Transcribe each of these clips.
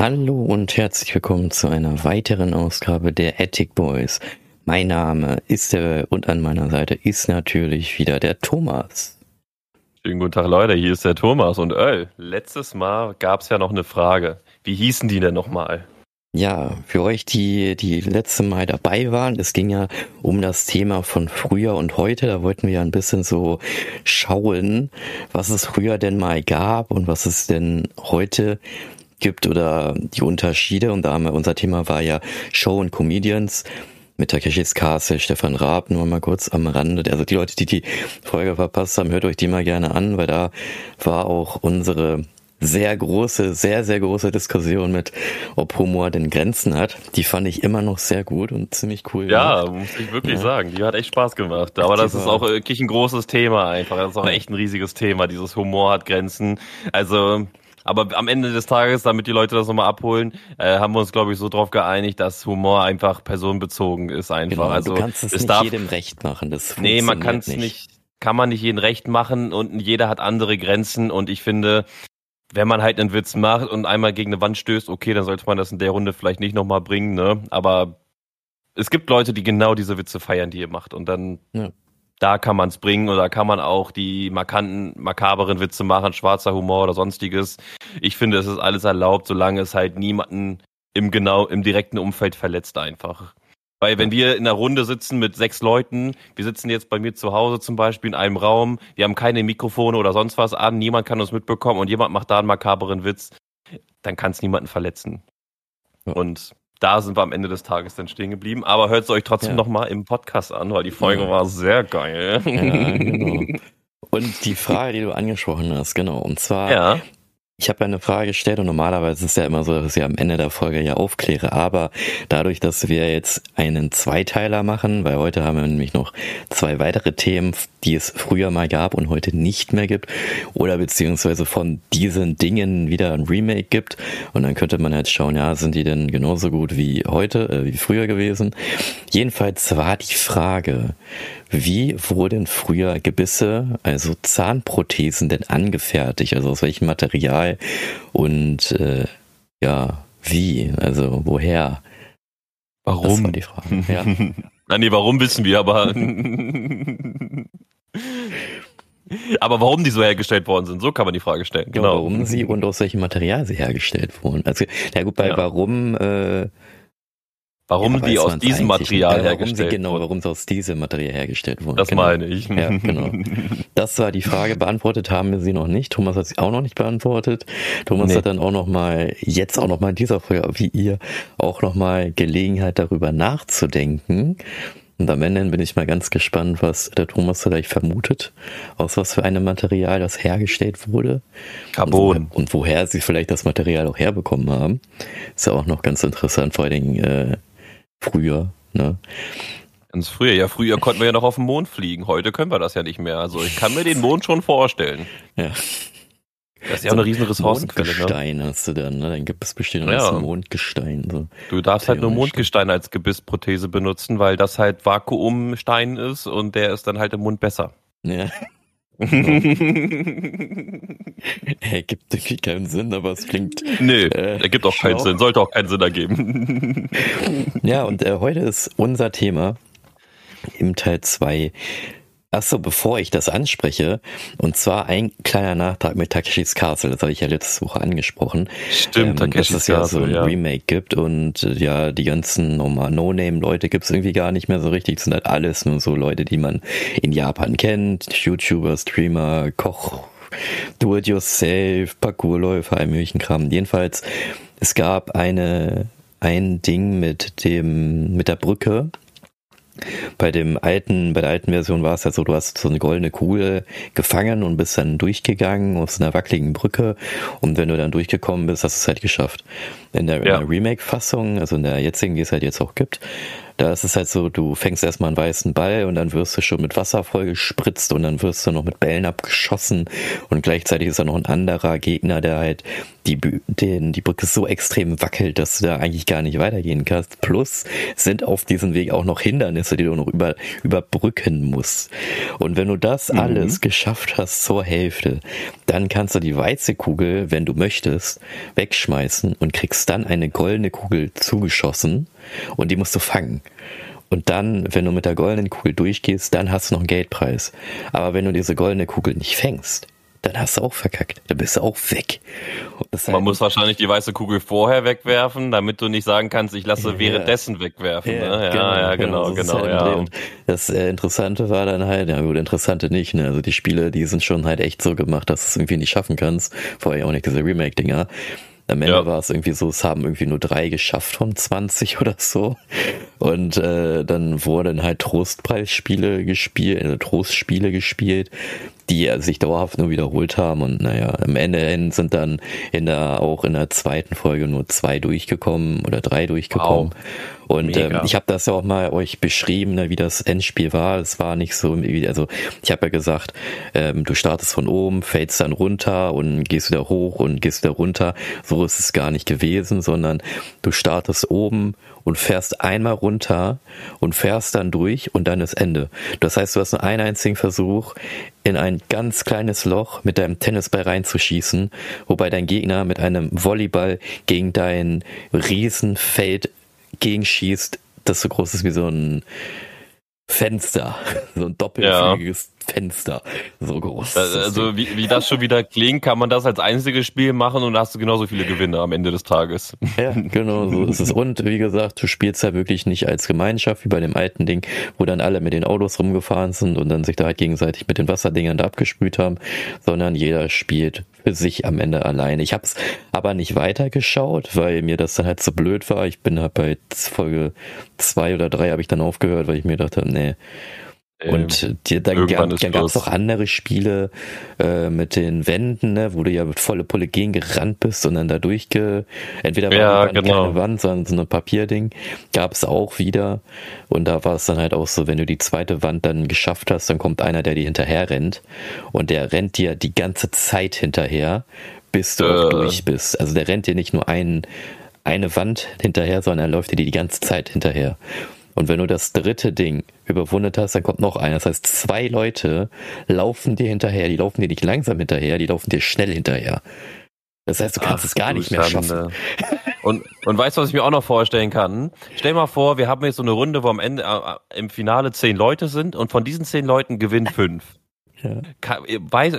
Hallo und herzlich willkommen zu einer weiteren Ausgabe der Attic Boys. Mein Name ist der und an meiner Seite ist natürlich wieder der Thomas. Schönen guten Tag Leute, hier ist der Thomas und Öl. Letztes Mal gab es ja noch eine Frage. Wie hießen die denn nochmal? Ja, für euch, die die letzte Mal dabei waren, es ging ja um das Thema von früher und heute. Da wollten wir ja ein bisschen so schauen, was es früher denn mal gab und was es denn heute gibt oder die Unterschiede. Und da haben wir, unser Thema war ja Show und Comedians mit Takeshis Castle, Stefan Raab, nur mal kurz am Rande. Also die Leute, die die Folge verpasst haben, hört euch die mal gerne an, weil da war auch unsere sehr große, sehr, sehr große Diskussion mit, ob Humor denn Grenzen hat. Die fand ich immer noch sehr gut und ziemlich cool. Ja, gemacht. muss ich wirklich ja. sagen. Die hat echt Spaß gemacht. Aber das ist auch wirklich ein großes Thema einfach. Das ist auch echt ein riesiges Thema. Dieses Humor hat Grenzen. Also, aber am Ende des Tages, damit die Leute das nochmal abholen, äh, haben wir uns, glaube ich, so drauf geeinigt, dass Humor einfach personenbezogen ist einfach. Genau, also du kannst es, es nicht darf, jedem recht machen. Das nee, man kann es nicht. nicht. Kann man nicht jedem recht machen und jeder hat andere Grenzen und ich finde, wenn man halt einen Witz macht und einmal gegen eine Wand stößt, okay, dann sollte man das in der Runde vielleicht nicht nochmal bringen, ne? Aber es gibt Leute, die genau diese Witze feiern, die ihr macht. Und dann, ja. Da kann man es bringen oder kann man auch die markanten, makaberen Witze machen, schwarzer Humor oder sonstiges. Ich finde, es ist alles erlaubt, solange es halt niemanden im genau, im direkten Umfeld verletzt einfach. Weil wenn wir in einer Runde sitzen mit sechs Leuten, wir sitzen jetzt bei mir zu Hause zum Beispiel in einem Raum, wir haben keine Mikrofone oder sonst was an, niemand kann uns mitbekommen und jemand macht da einen makaberen Witz, dann kann es niemanden verletzen. Und da sind wir am Ende des Tages dann stehen geblieben. Aber hört es euch trotzdem ja. nochmal im Podcast an, weil die Folge ja. war sehr geil. Ja, genau. Und die Frage, die du angesprochen hast, genau. Und zwar, ja. Ich habe eine Frage gestellt und normalerweise ist es ja immer so, dass ich am Ende der Folge ja aufkläre, aber dadurch, dass wir jetzt einen Zweiteiler machen, weil heute haben wir nämlich noch zwei weitere Themen, die es früher mal gab und heute nicht mehr gibt, oder beziehungsweise von diesen Dingen wieder ein Remake gibt und dann könnte man jetzt schauen, ja, sind die denn genauso gut wie heute, äh, wie früher gewesen? Jedenfalls war die Frage, wie wurden früher Gebisse, also Zahnprothesen denn angefertigt? Also aus welchem Material und äh, ja, wie? Also woher? Warum? Das war die Frage. Ja. Nein, nee, warum wissen wir, aber. aber warum die so hergestellt worden sind, so kann man die Frage stellen. Genau. Ja, warum sie und aus welchem Material sie hergestellt wurden. Also, ja gut, bei ja. warum äh, Warum ja, die aus diesem Material warum hergestellt sie, Genau, warum sie aus diesem Material hergestellt wurden. Das genau. meine ich. Ja, genau. Das war die Frage. Beantwortet haben wir sie noch nicht. Thomas hat sie auch noch nicht beantwortet. Thomas nee. hat dann auch noch mal, jetzt auch noch mal in dieser Folge, wie ihr, auch noch mal Gelegenheit darüber nachzudenken. Und am Ende bin ich mal ganz gespannt, was der Thomas vielleicht vermutet, aus was für einem Material das hergestellt wurde. Carbon. Und, und woher sie vielleicht das Material auch herbekommen haben. Ist ja auch noch ganz interessant, vor allen Dingen, äh, früher, ne? Ganz früher, ja, früher konnten wir ja noch auf den Mond fliegen. Heute können wir das ja nicht mehr. Also ich kann mir den Mond schon vorstellen. Ja. Das ist ja so auch eine riesen Ressourcenquelle. Ne? Mondgestein ne? hast du dann, ne? Dann gibt es bestimmt noch ja. Mondgestein. So. Du darfst halt nur Mondgestein als Gebissprothese benutzen, weil das halt Vakuumstein ist und der ist dann halt im Mund besser. Ja. ergibt irgendwie keinen Sinn, aber es klingt. Nee, äh, ergibt auch keinen Sinn, sollte auch keinen Sinn ergeben. ja, und äh, heute ist unser Thema im Teil 2 Achso, bevor ich das anspreche, und zwar ein kleiner Nachtrag mit Takeshis Castle, das habe ich ja letzte Woche angesprochen. Stimmt, ähm, Takeshis Dass es ja so ein ja. Remake gibt und äh, ja, die ganzen No-Name-Leute gibt es irgendwie gar nicht mehr so richtig. Das sind halt alles nur so Leute, die man in Japan kennt, YouTuber, Streamer, Koch, Do-it-yourself, Parkourläufer, all möglichen Kram. Jedenfalls, es gab eine, ein Ding mit dem, mit der Brücke, bei dem alten, bei der alten Version war es ja so, du hast so eine goldene Kugel gefangen und bist dann durchgegangen aus einer wackeligen Brücke. Und wenn du dann durchgekommen bist, hast du es halt geschafft. In der, ja. der Remake-Fassung, also in der jetzigen, die es halt jetzt auch gibt, Da ist es halt so, du fängst erstmal einen weißen Ball und dann wirst du schon mit Wasser vollgespritzt und dann wirst du noch mit Bällen abgeschossen und gleichzeitig ist da noch ein anderer Gegner, der halt die, den, die Brücke so extrem wackelt, dass du da eigentlich gar nicht weitergehen kannst. Plus sind auf diesem Weg auch noch Hindernisse, die du noch über, überbrücken musst. Und wenn du das mhm. alles geschafft hast zur Hälfte, dann kannst du die weiße Kugel, wenn du möchtest, wegschmeißen und kriegst dann eine goldene Kugel zugeschossen und die musst du fangen. Und dann, wenn du mit der goldenen Kugel durchgehst, dann hast du noch einen Geldpreis. Aber wenn du diese goldene Kugel nicht fängst, dann hast du auch verkackt. Dann bist du auch weg. Man halt muss wahrscheinlich die weiße Kugel vorher wegwerfen, damit du nicht sagen kannst, ich lasse ja. währenddessen wegwerfen. Ja, ne? ja, genau, ja, genau, genau. genau ja. Und das äh, Interessante war dann halt, ja gut, Interessante nicht, ne? Also die Spiele, die sind schon halt echt so gemacht, dass du es irgendwie nicht schaffen kannst. Vorher auch nicht diese Remake-Dinger. Am Ende ja. war es irgendwie so, es haben irgendwie nur drei geschafft von 20 oder so. Und äh, dann wurden halt Trostpreisspiele gespielt, äh, Trostspiele gespielt, die sich dauerhaft nur wiederholt haben. Und naja, am Ende sind dann in der, auch in der zweiten Folge nur zwei durchgekommen oder drei durchgekommen. Wow. Und ähm, ich habe das ja auch mal euch beschrieben, ne, wie das Endspiel war. Es war nicht so, also ich habe ja gesagt, ähm, du startest von oben, fällst dann runter und gehst wieder hoch und gehst wieder runter. So ist es gar nicht gewesen, sondern du startest oben und fährst einmal runter und fährst dann durch und dann ist Ende. Das heißt, du hast nur einen einzigen Versuch, in ein ganz kleines Loch mit deinem Tennisball reinzuschießen, wobei dein Gegner mit einem Volleyball gegen dein Riesenfeld gegenschießt, das so groß ist wie so ein Fenster, so ein doppelflügiges. Fenster, so groß. Also wie, wie das schon wieder klingt, kann man das als einziges Spiel machen und hast du genauso viele Gewinne am Ende des Tages. Ja, genau, so ist es. Und wie gesagt, du spielst ja wirklich nicht als Gemeinschaft wie bei dem alten Ding, wo dann alle mit den Autos rumgefahren sind und dann sich da halt gegenseitig mit den Wasserdingern da abgespült haben, sondern jeder spielt für sich am Ende alleine. Ich habe es aber nicht weitergeschaut, weil mir das dann halt so blöd war. Ich bin halt bei Folge zwei oder drei habe ich dann aufgehört, weil ich mir dachte, nee, und ähm, die, dann, dann gab es auch andere Spiele äh, mit den Wänden, ne, wo du ja mit volle Pulle gegen gerannt bist und dann da durchge... Entweder war ja, genau. keine Wand, sondern so ein Papierding. Gab es auch wieder. Und da war es dann halt auch so, wenn du die zweite Wand dann geschafft hast, dann kommt einer, der dir hinterher rennt. Und der rennt dir die ganze Zeit hinterher, bis du äh. auch durch bist. Also der rennt dir nicht nur ein, eine Wand hinterher, sondern er läuft dir die ganze Zeit hinterher. Und wenn du das dritte Ding überwunden hast, dann kommt noch einer. Das heißt, zwei Leute laufen dir hinterher. Die laufen dir nicht langsam hinterher, die laufen dir schnell hinterher. Das heißt, du kannst Ach, es gar nicht mehr schaffen. Und, und weißt du, was ich mir auch noch vorstellen kann? Stell mal vor, wir haben jetzt so eine Runde, wo am Ende äh, im Finale zehn Leute sind und von diesen zehn Leuten gewinnen fünf. Ja.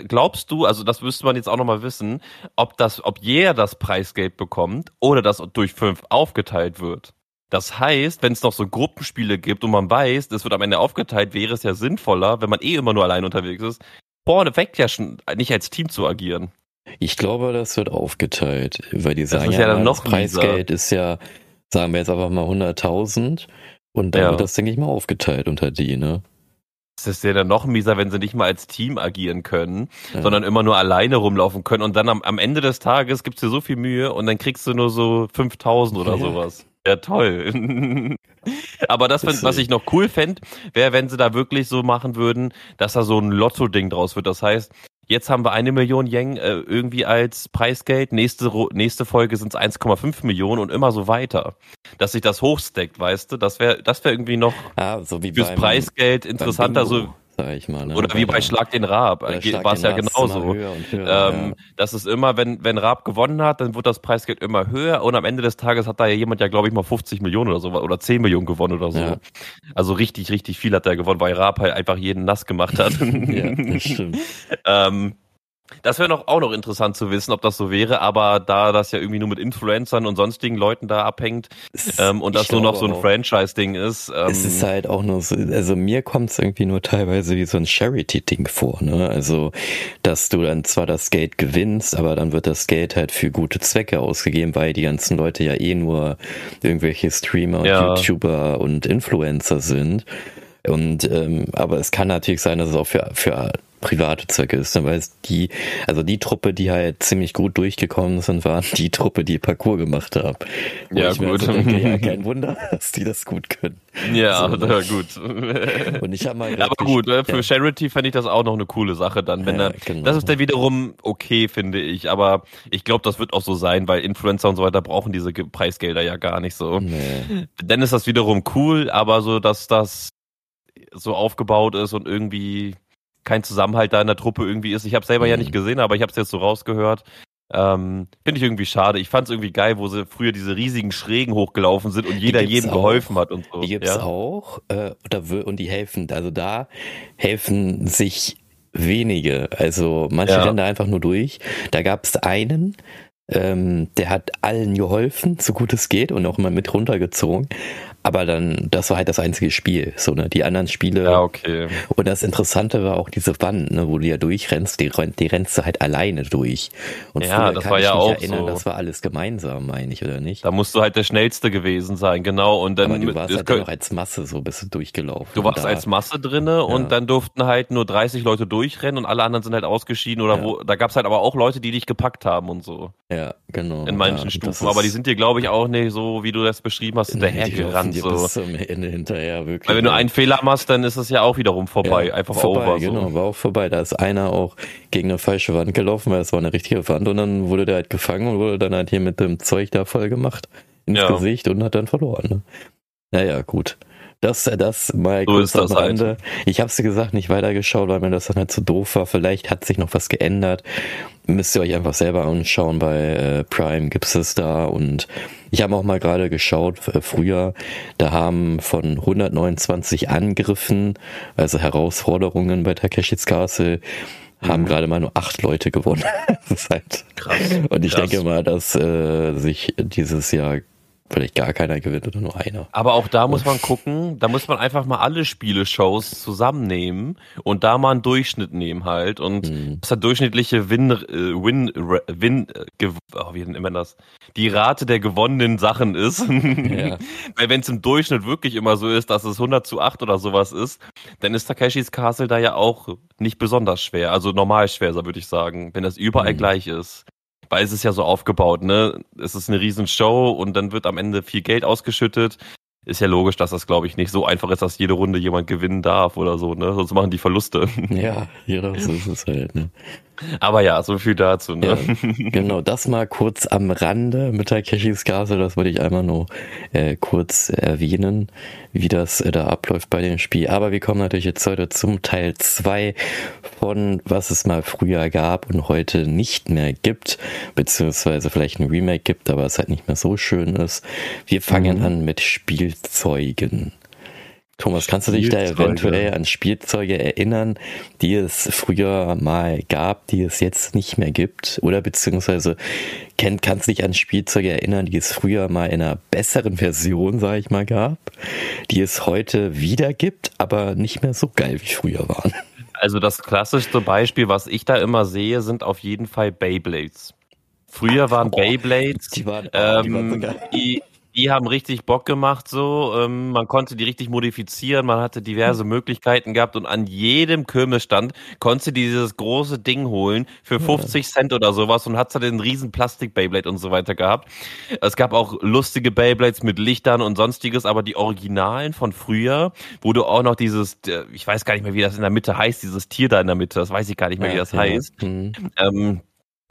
glaubst du, also das müsste man jetzt auch nochmal wissen, ob das, ob jeder das Preisgeld bekommt oder das durch fünf aufgeteilt wird? Das heißt, wenn es noch so Gruppenspiele gibt und man weiß, das wird am Ende aufgeteilt, wäre es ja sinnvoller, wenn man eh immer nur allein unterwegs ist, vorneweg ja schon nicht als Team zu agieren. Ich glaube, das wird aufgeteilt, weil die sagen das, ja, ja dann noch Preisgeld mieser. ist ja, sagen wir jetzt einfach mal 100.000 und dann ja. wird das, denke ich mal, aufgeteilt unter die, ne? Es ist ja dann noch mieser, wenn sie nicht mal als Team agieren können, ja. sondern immer nur alleine rumlaufen können und dann am, am Ende des Tages gibt's dir so viel Mühe und dann kriegst du nur so 5000 oder sowas. Ja, toll. Aber das, das was ich noch cool fände, wäre, wenn sie da wirklich so machen würden, dass da so ein Lotto-Ding draus wird. Das heißt, jetzt haben wir eine Million Yen äh, irgendwie als Preisgeld, nächste, nächste Folge sind es 1,5 Millionen und immer so weiter. Dass sich das hochsteckt, weißt du, das wäre das wäre irgendwie noch ah, so wie fürs beim, Preisgeld interessanter. So sag ich mal. Ne? Oder wie bei Schlag den Raab, war es ja genauso. Höher höher, ähm, ja. Das ist immer, wenn, wenn Raab gewonnen hat, dann wird das Preisgeld immer höher und am Ende des Tages hat da ja jemand ja, glaube ich, mal 50 Millionen oder so oder 10 Millionen gewonnen oder so. Ja. Also richtig, richtig viel hat er gewonnen, weil Raab halt einfach jeden nass gemacht hat. ja, das stimmt. ähm, das wäre noch, auch noch interessant zu wissen, ob das so wäre, aber da das ja irgendwie nur mit Influencern und sonstigen Leuten da abhängt ähm, und das nur noch so ein Franchise-Ding ist. Ähm, es ist halt auch nur so, also mir kommt es irgendwie nur teilweise wie so ein Charity-Ding vor, ne? Also, dass du dann zwar das Geld gewinnst, aber dann wird das Geld halt für gute Zwecke ausgegeben, weil die ganzen Leute ja eh nur irgendwelche Streamer, ja. YouTuber und Influencer sind. Und ähm, aber es kann natürlich sein, dass es auch für, für private Zwecke ist, ne? weil es die, also die Truppe, die halt ziemlich gut durchgekommen sind, waren die Truppe, die Parcours gemacht hat. Ja, gut. Also denke, ja, kein Wunder, dass die das gut können. Ja, so, ne? gut. Und ich habe mal Aber gut, für ja. Charity fände ich das auch noch eine coole Sache dann, wenn ja, dann, genau. das ist dann wiederum okay, finde ich, aber ich glaube, das wird auch so sein, weil Influencer und so weiter brauchen diese Preisgelder ja gar nicht so. Nee. Dann ist das wiederum cool, aber so, dass das so aufgebaut ist und irgendwie kein Zusammenhalt da in der Truppe irgendwie ist. Ich habe selber mhm. ja nicht gesehen, aber ich habe es jetzt so rausgehört. Ähm, Finde ich irgendwie schade. Ich fand es irgendwie geil, wo sie früher diese riesigen Schrägen hochgelaufen sind und jeder jedem auch. geholfen hat und so. Die gibt's ja? auch äh, und die helfen. Also da helfen sich wenige. Also manche ja. rennen da einfach nur durch. Da gab es einen, ähm, der hat allen geholfen, so gut es geht und auch immer mit runtergezogen. Aber dann, das war halt das einzige Spiel. So, ne? Die anderen Spiele. Ja, okay. Und das Interessante war auch diese Wand, ne, wo du ja durchrennst, die, die rennst du halt alleine durch. Und ja, das war ja auch erinnern, so. Das war alles gemeinsam, meine ich, oder nicht? Da musst du halt der Schnellste gewesen sein, genau. Und dann Aber du warst halt noch als Masse so bist du durchgelaufen. Du warst als Masse drinne ja. und dann durften halt nur 30 Leute durchrennen und alle anderen sind halt ausgeschieden oder ja. wo, da gab's halt aber auch Leute, die dich gepackt haben und so. Ja, genau. In manchen ja, Stufen. Aber die sind dir, glaube ich, auch nicht so, wie du das beschrieben hast, hinterhergerannt dir so. bis zum Ende hinterher, wirklich. Weil wenn du einen Fehler machst, dann ist es ja auch wiederum vorbei, ja, einfach vorbei, over. Genau, so. war auch vorbei. Da ist einer auch gegen eine falsche Wand gelaufen, weil es war eine richtige Wand und dann wurde der halt gefangen und wurde dann halt hier mit dem Zeug da voll gemacht ins ja. Gesicht und hat dann verloren. Ne? Naja, gut. Das, das mal so kurz am Rande. Halt. Ich habe sie gesagt, nicht weitergeschaut, weil mir das dann halt zu doof war. Vielleicht hat sich noch was geändert. Müsst ihr euch einfach selber anschauen. Bei äh, Prime gibt's es da. Und ich habe auch mal gerade geschaut, äh, früher, da haben von 129 Angriffen, also Herausforderungen bei Takeshis Castle, haben mhm. gerade mal nur acht Leute gewonnen. das ist halt krass. Und ich krass. denke mal, dass äh, sich dieses Jahr vielleicht gar keiner gewinnt oder nur einer. Aber auch da muss man gucken, da muss man einfach mal alle Spiele-Shows zusammennehmen und da mal einen Durchschnitt nehmen halt und mhm. das hat durchschnittliche Win, äh, Win, Win, äh, oh, wie nennt man das? Die Rate der gewonnenen Sachen ist. Ja. Weil wenn es im Durchschnitt wirklich immer so ist, dass es 100 zu 8 oder sowas ist, dann ist Takeshis Castle da ja auch nicht besonders schwer, also normal schwer, so würde ich sagen, wenn das überall mhm. gleich ist weil es ist ja so aufgebaut, ne? Es ist eine riesen Show und dann wird am Ende viel Geld ausgeschüttet. Ist ja logisch, dass das, glaube ich, nicht so einfach ist, dass jede Runde jemand gewinnen darf oder so, ne? Sonst machen die Verluste. Ja, ja, so ist es halt, ne? Aber ja, so viel dazu. Ne? Ja, genau, das mal kurz am Rande mit Takeshis Castle, das wollte ich einmal nur äh, kurz erwähnen, wie das äh, da abläuft bei dem Spiel. Aber wir kommen natürlich jetzt heute zum Teil zwei von was es mal früher gab und heute nicht mehr gibt, beziehungsweise vielleicht ein Remake gibt, aber es halt nicht mehr so schön ist. Wir fangen mhm. an mit Spielzeugen. Thomas, kannst du dich da eventuell an Spielzeuge erinnern, die es früher mal gab, die es jetzt nicht mehr gibt? Oder beziehungsweise kennt, kannst du dich an Spielzeuge erinnern, die es früher mal in einer besseren Version, sage ich mal, gab, die es heute wieder gibt, aber nicht mehr so geil wie früher waren? Also das klassischste Beispiel, was ich da immer sehe, sind auf jeden Fall Beyblades. Früher waren oh, Beyblades, die waren, oh, die, waren so ähm, die, haben richtig Bock gemacht so. Ähm, man konnte die richtig modifizieren, man hatte diverse Möglichkeiten gehabt und an jedem Kirmesstand konntest du dieses große Ding holen für 50 Cent oder sowas und hat dann den riesen Plastik-Beyblade und so weiter gehabt. Es gab auch lustige Beyblades mit Lichtern und sonstiges, aber die Originalen von früher, wo du auch noch dieses, äh, ich weiß gar nicht mehr, wie das in der Mitte heißt, dieses Tier da in der Mitte, das weiß ich gar nicht mehr, wie das ja, heißt. Mhm. Ähm,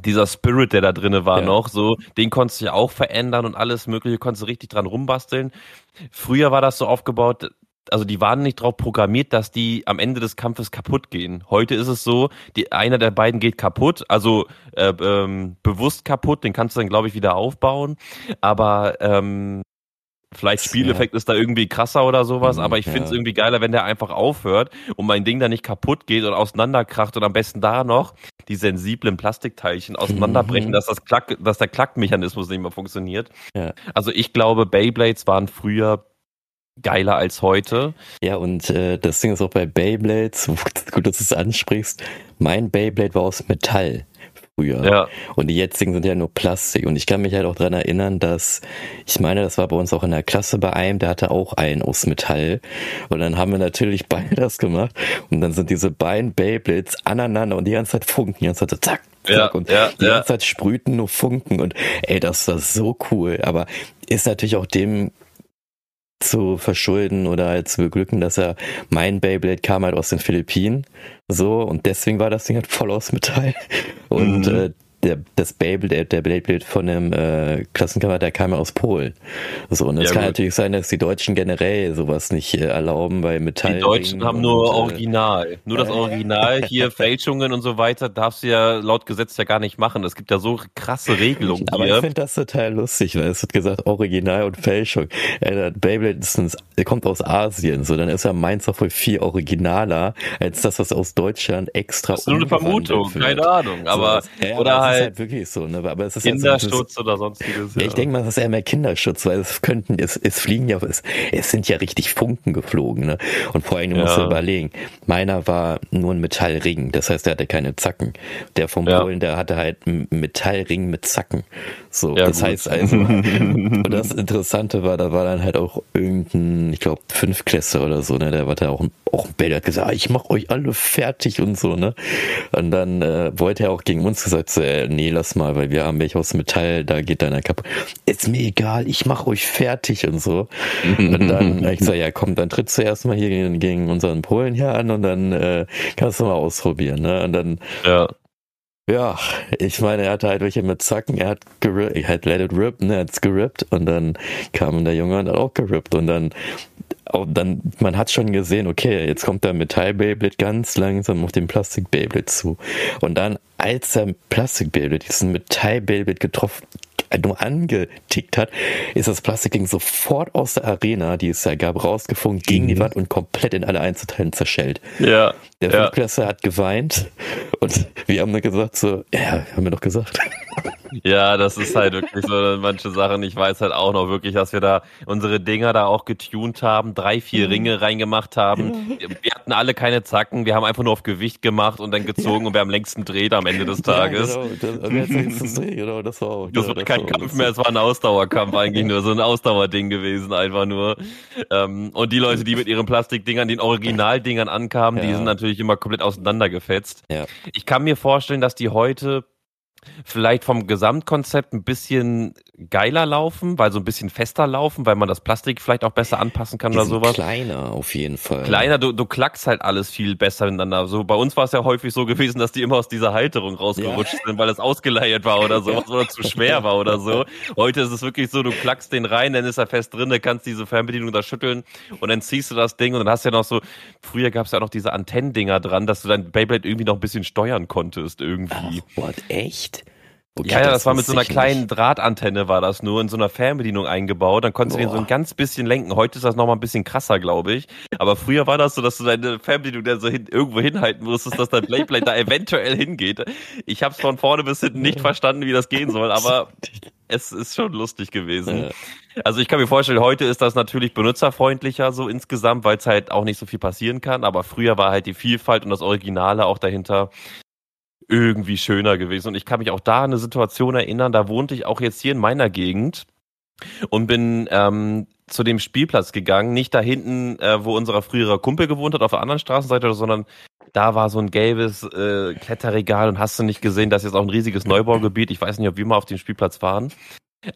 dieser Spirit, der da drinne war ja. noch, so, den konntest du ja auch verändern und alles mögliche, konntest du richtig dran rumbasteln. Früher war das so aufgebaut, also die waren nicht drauf programmiert, dass die am Ende des Kampfes kaputt gehen. Heute ist es so, die, einer der beiden geht kaputt, also äh, ähm, bewusst kaputt, den kannst du dann, glaube ich, wieder aufbauen. Aber ähm, Vielleicht Spieleffekt ja. ist da irgendwie krasser oder sowas, mhm, aber ich finde es ja. irgendwie geiler, wenn der einfach aufhört und mein Ding da nicht kaputt geht und auseinanderkracht und am besten da noch die sensiblen Plastikteilchen auseinanderbrechen, mhm. dass das Klack, dass der Klackmechanismus nicht mehr funktioniert. Ja. Also ich glaube, Beyblades waren früher geiler als heute. Ja, und äh, das Ding ist auch bei Beyblades, gut, dass du es ansprichst, mein Beyblade war aus Metall. Früher. Ja. Und die jetzigen sind ja nur Plastik. Und ich kann mich halt auch dran erinnern, dass, ich meine, das war bei uns auch in der Klasse bei einem, der hatte auch einen aus Metall. Und dann haben wir natürlich beide das gemacht. Und dann sind diese beiden Beyblades aneinander und die ganze Zeit funken, die ganze Zeit zack, zack. Ja, und ja, die ganze Zeit sprühten nur Funken. Und ey, das war so cool. Aber ist natürlich auch dem zu verschulden oder halt zu beglücken, dass er mein Beyblade kam halt aus den Philippinen so und deswegen war das Ding halt voll aus Metall und mhm. äh, der, das Beyblade, der Beyblade von dem äh, Klassenkamerad, der kam ja aus Polen. So, und es ja, kann gut. natürlich sein, dass die Deutschen generell sowas nicht äh, erlauben, weil Metall. Die Deutschen haben nur und, äh, Original. Nur das Original, hier Fälschungen und so weiter, darfst du ja laut Gesetz ja gar nicht machen. Es gibt ja so krasse Regelungen Aber hier. ich finde das total lustig, weil es wird gesagt, Original und Fälschung. Äh, Beyblade ist ein, kommt aus Asien, so, dann ist ja meins auch wohl viel originaler, als das, was aus Deutschland extra Das ist nur eine Vermutung, wird. keine Ahnung, aber, so, oder halt, halt wirklich so, ne? Aber es ist Kinderschutz halt so, oder sonstiges. Ja. Ich denke mal, das ist eher mehr Kinderschutz, weil es könnten, es, es fliegen ja, es, es sind ja richtig Funken geflogen, ne? Und vor allem, du ja. musst du überlegen, meiner war nur ein Metallring, das heißt, der hatte keine Zacken. Der vom ja. Polen, der hatte halt einen Metallring mit Zacken. So, ja, das gut. heißt also, und das Interessante war, da war dann halt auch irgendein, ich glaube, Fünfklässler oder so, ne? Der war da auch ein, auch ein Bild, hat gesagt, ah, ich mach euch alle fertig und so, ne? Und dann äh, wollte er auch gegen uns gesagt, so, nee, lass mal, weil wir haben welche aus Metall, da geht deiner kaputt. Ist mir egal, ich mach euch fertig und so. und dann ich gesagt, ja komm, dann trittst du erstmal hier gegen, gegen unseren Polen hier an und dann äh, kannst du mal ausprobieren, ne? Und dann ja. Ja, ich meine, er hatte halt welche mit Zacken, er hat gerippt, er hat let it rip, ne, er hat's gerippt und dann kam der Junge und hat auch gerippt und dann und dann, man hat schon gesehen, okay, jetzt kommt der Metall-Beyblade ganz langsam auf den Plastik-Beyblade zu. Und dann, als der Plastik-Beyblade diesen Metall-Beyblade getroffen, nur angetickt hat, ist das Plastikding sofort aus der Arena, die es ja gab, rausgeflogen, gegen mhm. die Wand und komplett in alle Einzelteilen zerschellt. Ja. Der Fünfklässler ja. hat geweint und wir haben dann gesagt so, ja, haben wir doch gesagt. Ja, das ist halt wirklich so manche Sachen. Ich weiß halt auch noch wirklich, dass wir da unsere Dinger da auch getunt haben, drei, vier mhm. Ringe reingemacht haben. Wir hatten alle keine Zacken, wir haben einfach nur auf Gewicht gemacht und dann gezogen und wer am längsten dreht am Ende des Tages. Ja, genau, das, genau, das war auch. Das war kein Kampf mehr, es war ein Ausdauerkampf eigentlich nur, so ein Ausdauerding gewesen, einfach nur. Ähm, und die Leute, die mit ihren Plastikdingern, den Originaldingern ankamen, ja. die sind natürlich immer komplett auseinandergefetzt. Ja. Ich kann mir vorstellen, dass die heute vielleicht vom Gesamtkonzept ein bisschen geiler laufen, weil so ein bisschen fester laufen, weil man das Plastik vielleicht auch besser anpassen kann Die oder sowas. Kleiner auf jeden Fall. Kleiner, du, du klackst halt alles viel besser miteinander. So bei uns war es ja häufig so gewesen, dass die immer aus dieser Halterung rausgerutscht ja. sind, weil es ausgeleiert war oder sowas oder zu schwer war oder so. Heute ist es wirklich so, du klackst den rein, dann ist er fest drin, dann kannst diese Fernbedienung da schütteln und dann ziehst du das Ding und dann hast du ja noch so, früher gab es ja noch diese Antennendinger dran, dass du dein Beyblade irgendwie noch ein bisschen steuern konntest irgendwie. Ach, what, echt? Okay, ja, ja, das, war mit so einer kleinen nicht. Drahtantenne war das nur in so einer Fernbedienung eingebaut. Dann konntest Boah. du den so ein ganz bisschen lenken. Heute ist das nochmal ein bisschen krasser, glaube ich. Aber früher war das so, dass du deine Fernbedienung dann so hin, irgendwo hinhalten musstest, dass dein Playplay da eventuell hingeht. Ich habe es von vorne bis hinten nicht verstanden, wie das gehen soll, aber es ist schon lustig gewesen. Ja. Also ich kann mir vorstellen, heute ist das natürlich benutzerfreundlicher so insgesamt, weil es halt auch nicht so viel passieren kann. Aber früher war halt die Vielfalt und das Originale auch dahinter irgendwie schöner gewesen. Und ich kann mich auch da an eine Situation erinnern, da wohnte ich auch jetzt hier in meiner Gegend und bin ähm, zu dem Spielplatz gegangen, nicht da hinten, äh, wo unser früherer Kumpel gewohnt hat, auf der anderen Straßenseite, sondern da war so ein gelbes äh, Kletterregal und hast du nicht gesehen, das ist jetzt auch ein riesiges Neubaugebiet. Ich weiß nicht, ob wir mal auf dem Spielplatz waren.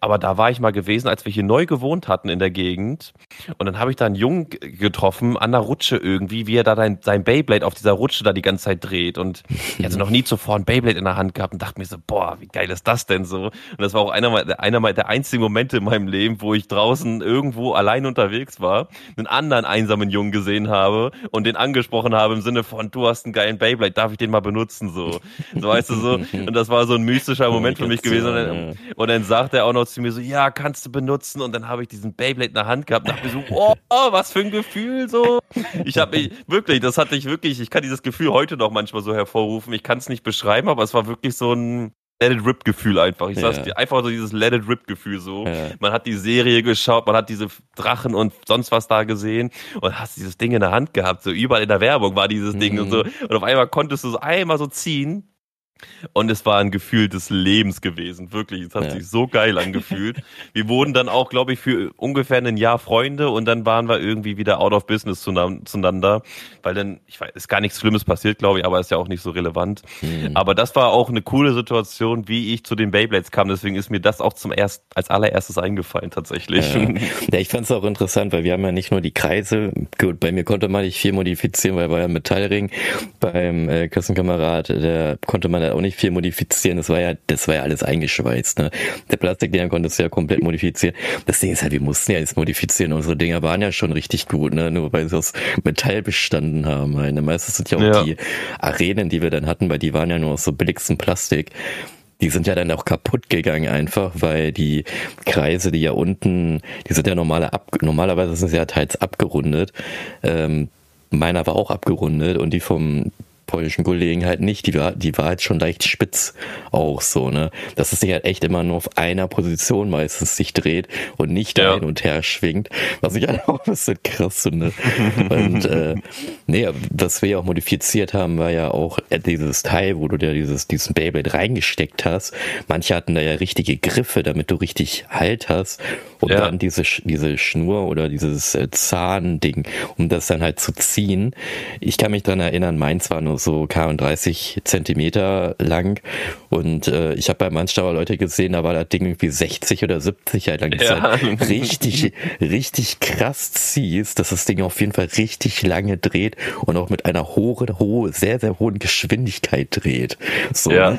Aber da war ich mal gewesen, als wir hier neu gewohnt hatten in der Gegend. Und dann habe ich da einen Jungen getroffen an der Rutsche irgendwie, wie er da sein, sein Beyblade auf dieser Rutsche da die ganze Zeit dreht. Und ich hatte noch nie zuvor ein Beyblade in der Hand gehabt und dachte mir so, boah, wie geil ist das denn so? Und das war auch einer, einer der einzigen Momente in meinem Leben, wo ich draußen irgendwo allein unterwegs war, einen anderen einsamen Jungen gesehen habe und den angesprochen habe im Sinne von, du hast einen geilen Beyblade, darf ich den mal benutzen? So, so weißt du so. Und das war so ein mystischer Moment für mich gewesen. Und dann, und dann sagt er auch noch zu mir so, ja, kannst du benutzen. Und dann habe ich diesen Beyblade in der Hand gehabt und dachte mir so, oh, was für ein Gefühl so. Ich habe mich, wirklich, das hatte ich wirklich, ich kann dieses Gefühl heute noch manchmal so hervorrufen. Ich kann es nicht beschreiben, aber es war wirklich so ein Let It Rip Gefühl einfach. Ich sag's ja. dir, einfach so dieses Let It Rip Gefühl so. Ja. Man hat die Serie geschaut, man hat diese Drachen und sonst was da gesehen und hast dieses Ding in der Hand gehabt. So überall in der Werbung war dieses Ding mhm. und so. Und auf einmal konntest du es einmal so ziehen Und es war ein Gefühl des Lebens gewesen, wirklich. Es hat ja. sich so geil angefühlt. wir wurden dann auch, glaube ich, für ungefähr ein Jahr Freunde und dann waren wir irgendwie wieder out of business zueinander, weil dann, ich weiß, ist gar nichts Schlimmes passiert, glaube ich, aber ist ja auch nicht so relevant. Mhm. Aber das war auch eine coole Situation, wie ich zu den Beyblades kam. Deswegen ist mir das auch zum erst als allererstes eingefallen tatsächlich. Ja, ja ich fand es auch interessant, weil wir haben ja nicht nur die Kreise. Gut, bei mir konnte man nicht viel modifizieren, weil war ja Metallring. Beim äh, Klassenkamerad, der konnte man ja auch nicht viel modifizieren. Das war ja, das war ja alles eingeschweißt. Ne? Der Plastikdinger konntest du ja komplett modifizieren. Das Ding ist halt, wir mussten ja alles modifizieren. Unsere Dinger waren ja schon richtig gut, ne? Nur weil sie aus Metall bestanden haben. Halt. Ne? Meistens sind ja auch ja. die Arenen, die wir dann hatten, weil die waren ja nur aus so billigstem Plastik die sind ja dann auch kaputt gegangen einfach, weil die Kreise, die ja unten, die sind ja normale ab, normalerweise sind sie ja teils abgerundet. Ähm, meiner war auch abgerundet und die vom polnischen Kollegen halt nicht. Die war, die war halt schon leicht spitz auch so, ne? Dass es sich halt echt immer nur auf einer Position meistens sich dreht und nicht ja. hin und her schwingt. Was ich halt auch ein bisschen krass finde. und äh, nee, was wir ja auch modifiziert haben, war ja auch dieses Teil, wo du dir dieses, diesen Beyblade reingesteckt hast. Manche hatten da ja richtige Griffe, damit du richtig Halt hast. Und ja. dann diese, diese Schnur oder dieses äh, Zahnding, um das dann halt zu ziehen. Ich kann mich dran erinnern, meins war nur so 30 Zentimeter lang. Und äh, ich habe bei Manstauer Leute gesehen, da war das Ding irgendwie 60 oder 70 Jahre lang. Das ja. halt richtig, richtig krass ziehst, dass das Ding auf jeden Fall richtig lange dreht und auch mit einer hohen, hohe, sehr, sehr hohen Geschwindigkeit dreht. So. Ja.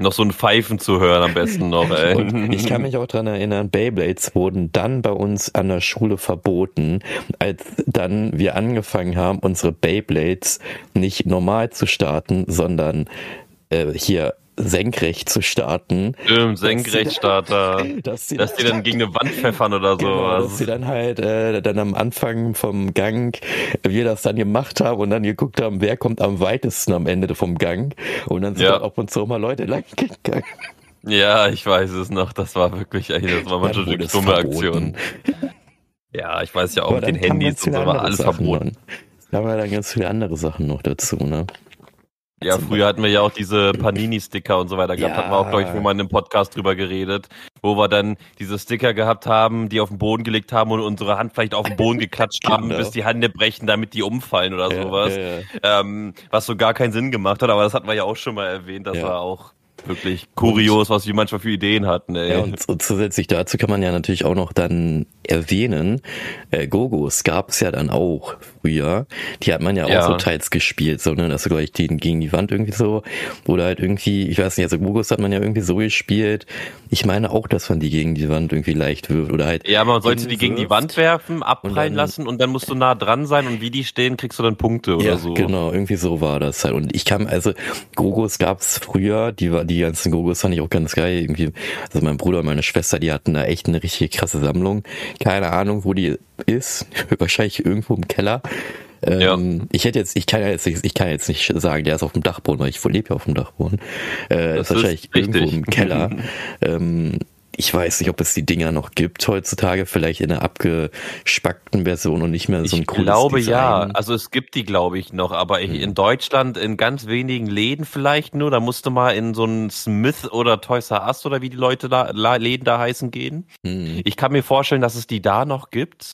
Noch so ein Pfeifen zu hören am besten noch, ey. Und ich kann mich auch dran erinnern, Beyblades wurden dann bei uns an der Schule verboten, als dann wir angefangen haben, unsere Beyblades nicht normal zu starten, sondern äh, hier senkrecht zu starten. Stimmt, Senkrechtstarter. Dass, die, dass die dann gegen eine Wand pfeffern oder so. Genau, dass sie dann halt äh, dann am Anfang vom Gang wir das dann gemacht haben und dann geguckt haben, wer kommt am weitesten am Ende vom Gang. Und dann sind ja. dann ab und zu mal Leute lang gegangen. Ja, ich weiß es noch. Das war wirklich, ey, das war manchmal eine dumme Aktion. Ja, ich weiß ja auch mit den Handys und so war alles Sachen verboten. Da haben wir dann ganz viele andere Sachen noch dazu, ne? Ja, früher hatten wir ja auch diese Panini-Sticker und so weiter gehabt. Ja. Hatten wir auch, glaube ich, wo mal in einem Podcast drüber geredet, wo wir dann diese Sticker gehabt haben, die auf den Boden gelegt haben und unsere Hand vielleicht auf den Boden geklatscht haben, genau. bis die Hände brechen, damit die umfallen oder ja, sowas. Ja, ähm, was so gar keinen Sinn gemacht hat, aber das hatten wir ja auch schon mal erwähnt, das war auch wirklich kurios, was die manchmal für Ideen hatten. Ey. Ja, und, und zusätzlich dazu kann man ja natürlich auch noch dann erwähnen, äh, Gogos gab es ja dann auch früher. Die hat man ja, ja. auch so teils gespielt, so, ne, dass du gleich die gegen die Wand irgendwie so, oder halt irgendwie, ich weiß nicht, also Gogos hat man ja irgendwie so gespielt. Ich meine auch, dass man die gegen die Wand irgendwie leicht wirft, oder halt. Ja, man sollte die gegen die Wand werfen, abprallen lassen und dann musst du nah dran sein und wie die stehen, kriegst du dann Punkte oder ja, so. genau, irgendwie so war das halt. Und ich kam, also, Gogos gab's früher, die war, die ganzen Gogos fand ich auch ganz geil, irgendwie. Also mein Bruder und meine Schwester, die hatten da echt eine richtige krasse Sammlung keine Ahnung, wo die ist. Wahrscheinlich irgendwo im Keller. Ähm, ja. Ich hätte jetzt, ich kann jetzt nicht, ich kann jetzt nicht sagen, der ist auf dem Dachboden, weil ich lebe ja auf dem Dachboden. Äh, das ist wahrscheinlich ist irgendwo im Keller. ähm, ich weiß nicht, ob es die Dinger noch gibt heutzutage, vielleicht in einer abgespackten Version und nicht mehr so ein ich cooles Ich glaube Design. ja, also es gibt die glaube ich noch, aber hm. in Deutschland in ganz wenigen Läden vielleicht nur, da musste mal in so einen Smith oder Toys R Us oder wie die Leute da, Läden da heißen gehen. Hm. Ich kann mir vorstellen, dass es die da noch gibt.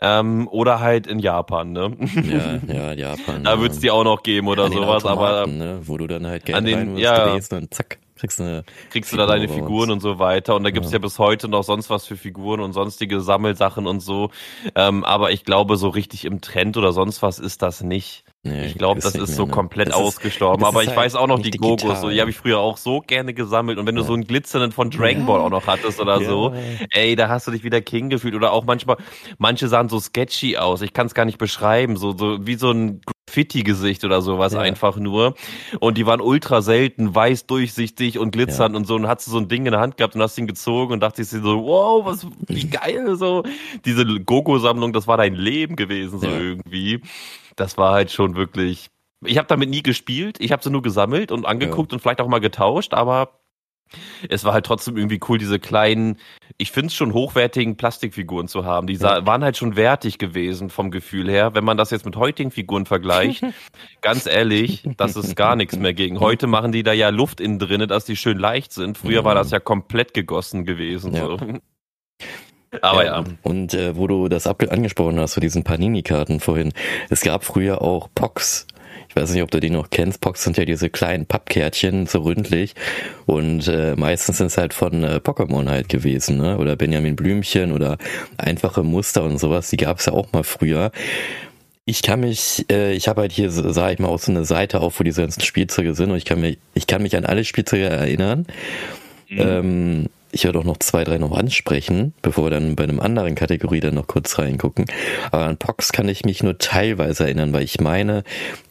Ähm, oder halt in Japan, ne? Ja, ja, Japan. da ja. wird es die auch noch geben oder sowas, aber. Ne, wo du dann halt Geld an den, ja, drehst und zack. Kriegst, eine kriegst du da deine Figuren und so weiter. Und da gibt's ja. ja. bis heute noch sonst was für Figuren und sonstige Sammelsachen und so. Ähm, aber ich glaube, so richtig im Trend oder sonst was ist das nicht. Nee, ich glaube, das ist so ne? komplett das ausgestorben. Ist, aber ich halt weiß auch noch die Gogos, so, die habe ich früher auch so gerne gesammelt. Und wenn du so einen glitzernden von Dragon Ball auch noch hattest oder ja. so, ey, da hast du dich wieder King gefühlt. Oder auch manchmal, manche sahen so sketchy aus. Ich kann es gar nicht beschreiben. So, so wie so ein Graffiti-Gesicht oder sowas ja. einfach nur. Und die waren ultra selten, weiß, durchsichtig und glitzernd ja. und so. Und hast du so ein Ding in der Hand gehabt und hast ihn gezogen und dachte ich so, wow, was, wie geil, so. Diese Gogo-Sammlung, das war dein Leben gewesen, so irgendwie das war halt schon wirklich. Ich habe damit nie gespielt, ich habe sie nur gesammelt und angeguckt ja. und vielleicht auch mal getauscht, aber es war halt trotzdem irgendwie cool, diese kleinen, ich finde es schon hochwertigen Plastikfiguren zu haben. Die ja. waren halt schon wertig gewesen vom Gefühl her. Wenn man das jetzt mit heutigen Figuren vergleicht, ganz ehrlich, das ist gar nichts mehr gegen. Heute machen die da ja Luft innen drinne, dass die schön leicht sind. Früher war das ja komplett gegossen gewesen. Ja. So. Aber ja. Und äh, wo du das angesprochen hast, für diesen Panini-Karten vorhin, es gab früher auch Pox ich weiß nicht, ob du die noch kennst. Pox sind ja diese kleinen Pappkärtchen, so ründlich. Und äh, meistens sind es halt von äh, Pokémon halt gewesen, ne? Oder Benjamin Blümchen oder einfache Muster und sowas. Die gab es ja auch mal früher. Ich kann mich, äh, ich habe halt hier, sage ich mal, auch so eine Seite auf, wo diese ganzen Spielzeuge sind und ich kann mich, ich kann mich an alle Spielzeuge erinnern. Mhm. Ähm, ich werde auch noch zwei, drei noch ansprechen, bevor wir dann bei einem anderen Kategorie dann noch kurz reingucken. Aber an Pox kann ich mich nur teilweise erinnern, weil ich meine,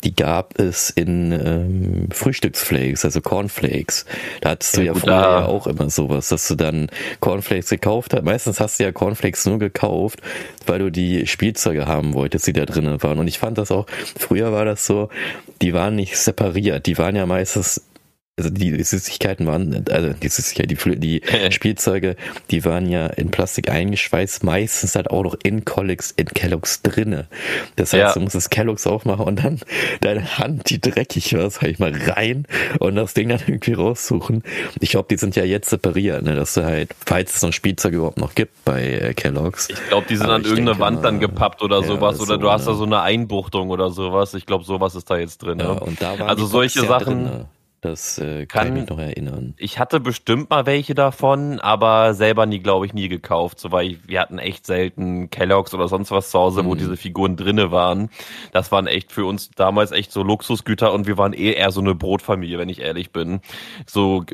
die gab es in ähm, Frühstücksflakes, also Cornflakes. Da hattest du ja, ja vorher ja auch immer sowas, dass du dann Cornflakes gekauft hast. Meistens hast du ja Cornflakes nur gekauft, weil du die Spielzeuge haben wolltest, die da drinnen waren. Und ich fand das auch, früher war das so, die waren nicht separiert, die waren ja meistens also die Süßigkeiten waren, also die Süßigkeiten, die, die Spielzeuge, die waren ja in Plastik eingeschweißt, meistens halt auch noch in Collix, in Kelloggs drinne. Das heißt, ja. du musst das Kelloggs aufmachen und dann deine Hand, die dreckig war, sag ich mal, rein und das Ding dann irgendwie raussuchen. Ich glaube, die sind ja jetzt separiert, ne, dass du halt, falls es noch Spielzeug überhaupt noch gibt bei äh, Kellogg's. Ich glaube, die sind an irgendeine denke, Wand dann gepappt oder ja, sowas oder so, du hast da so eine Einbuchtung oder sowas. Ich glaube, sowas ist da jetzt drin. Ja, ne? und da waren also solche Sachen. Drin, das äh, kann, kann, ich mich noch erinnern. Ich hatte bestimmt mal welche davon, aber selber nie, glaube ich, nie gekauft. So, weil wir hatten echt selten Kelloggs oder sonst was zu Hause, mhm. wo diese Figuren drinne waren. Das waren echt für uns damals echt so Luxusgüter und wir waren eh eher so eine Brotfamilie, wenn ich ehrlich bin. So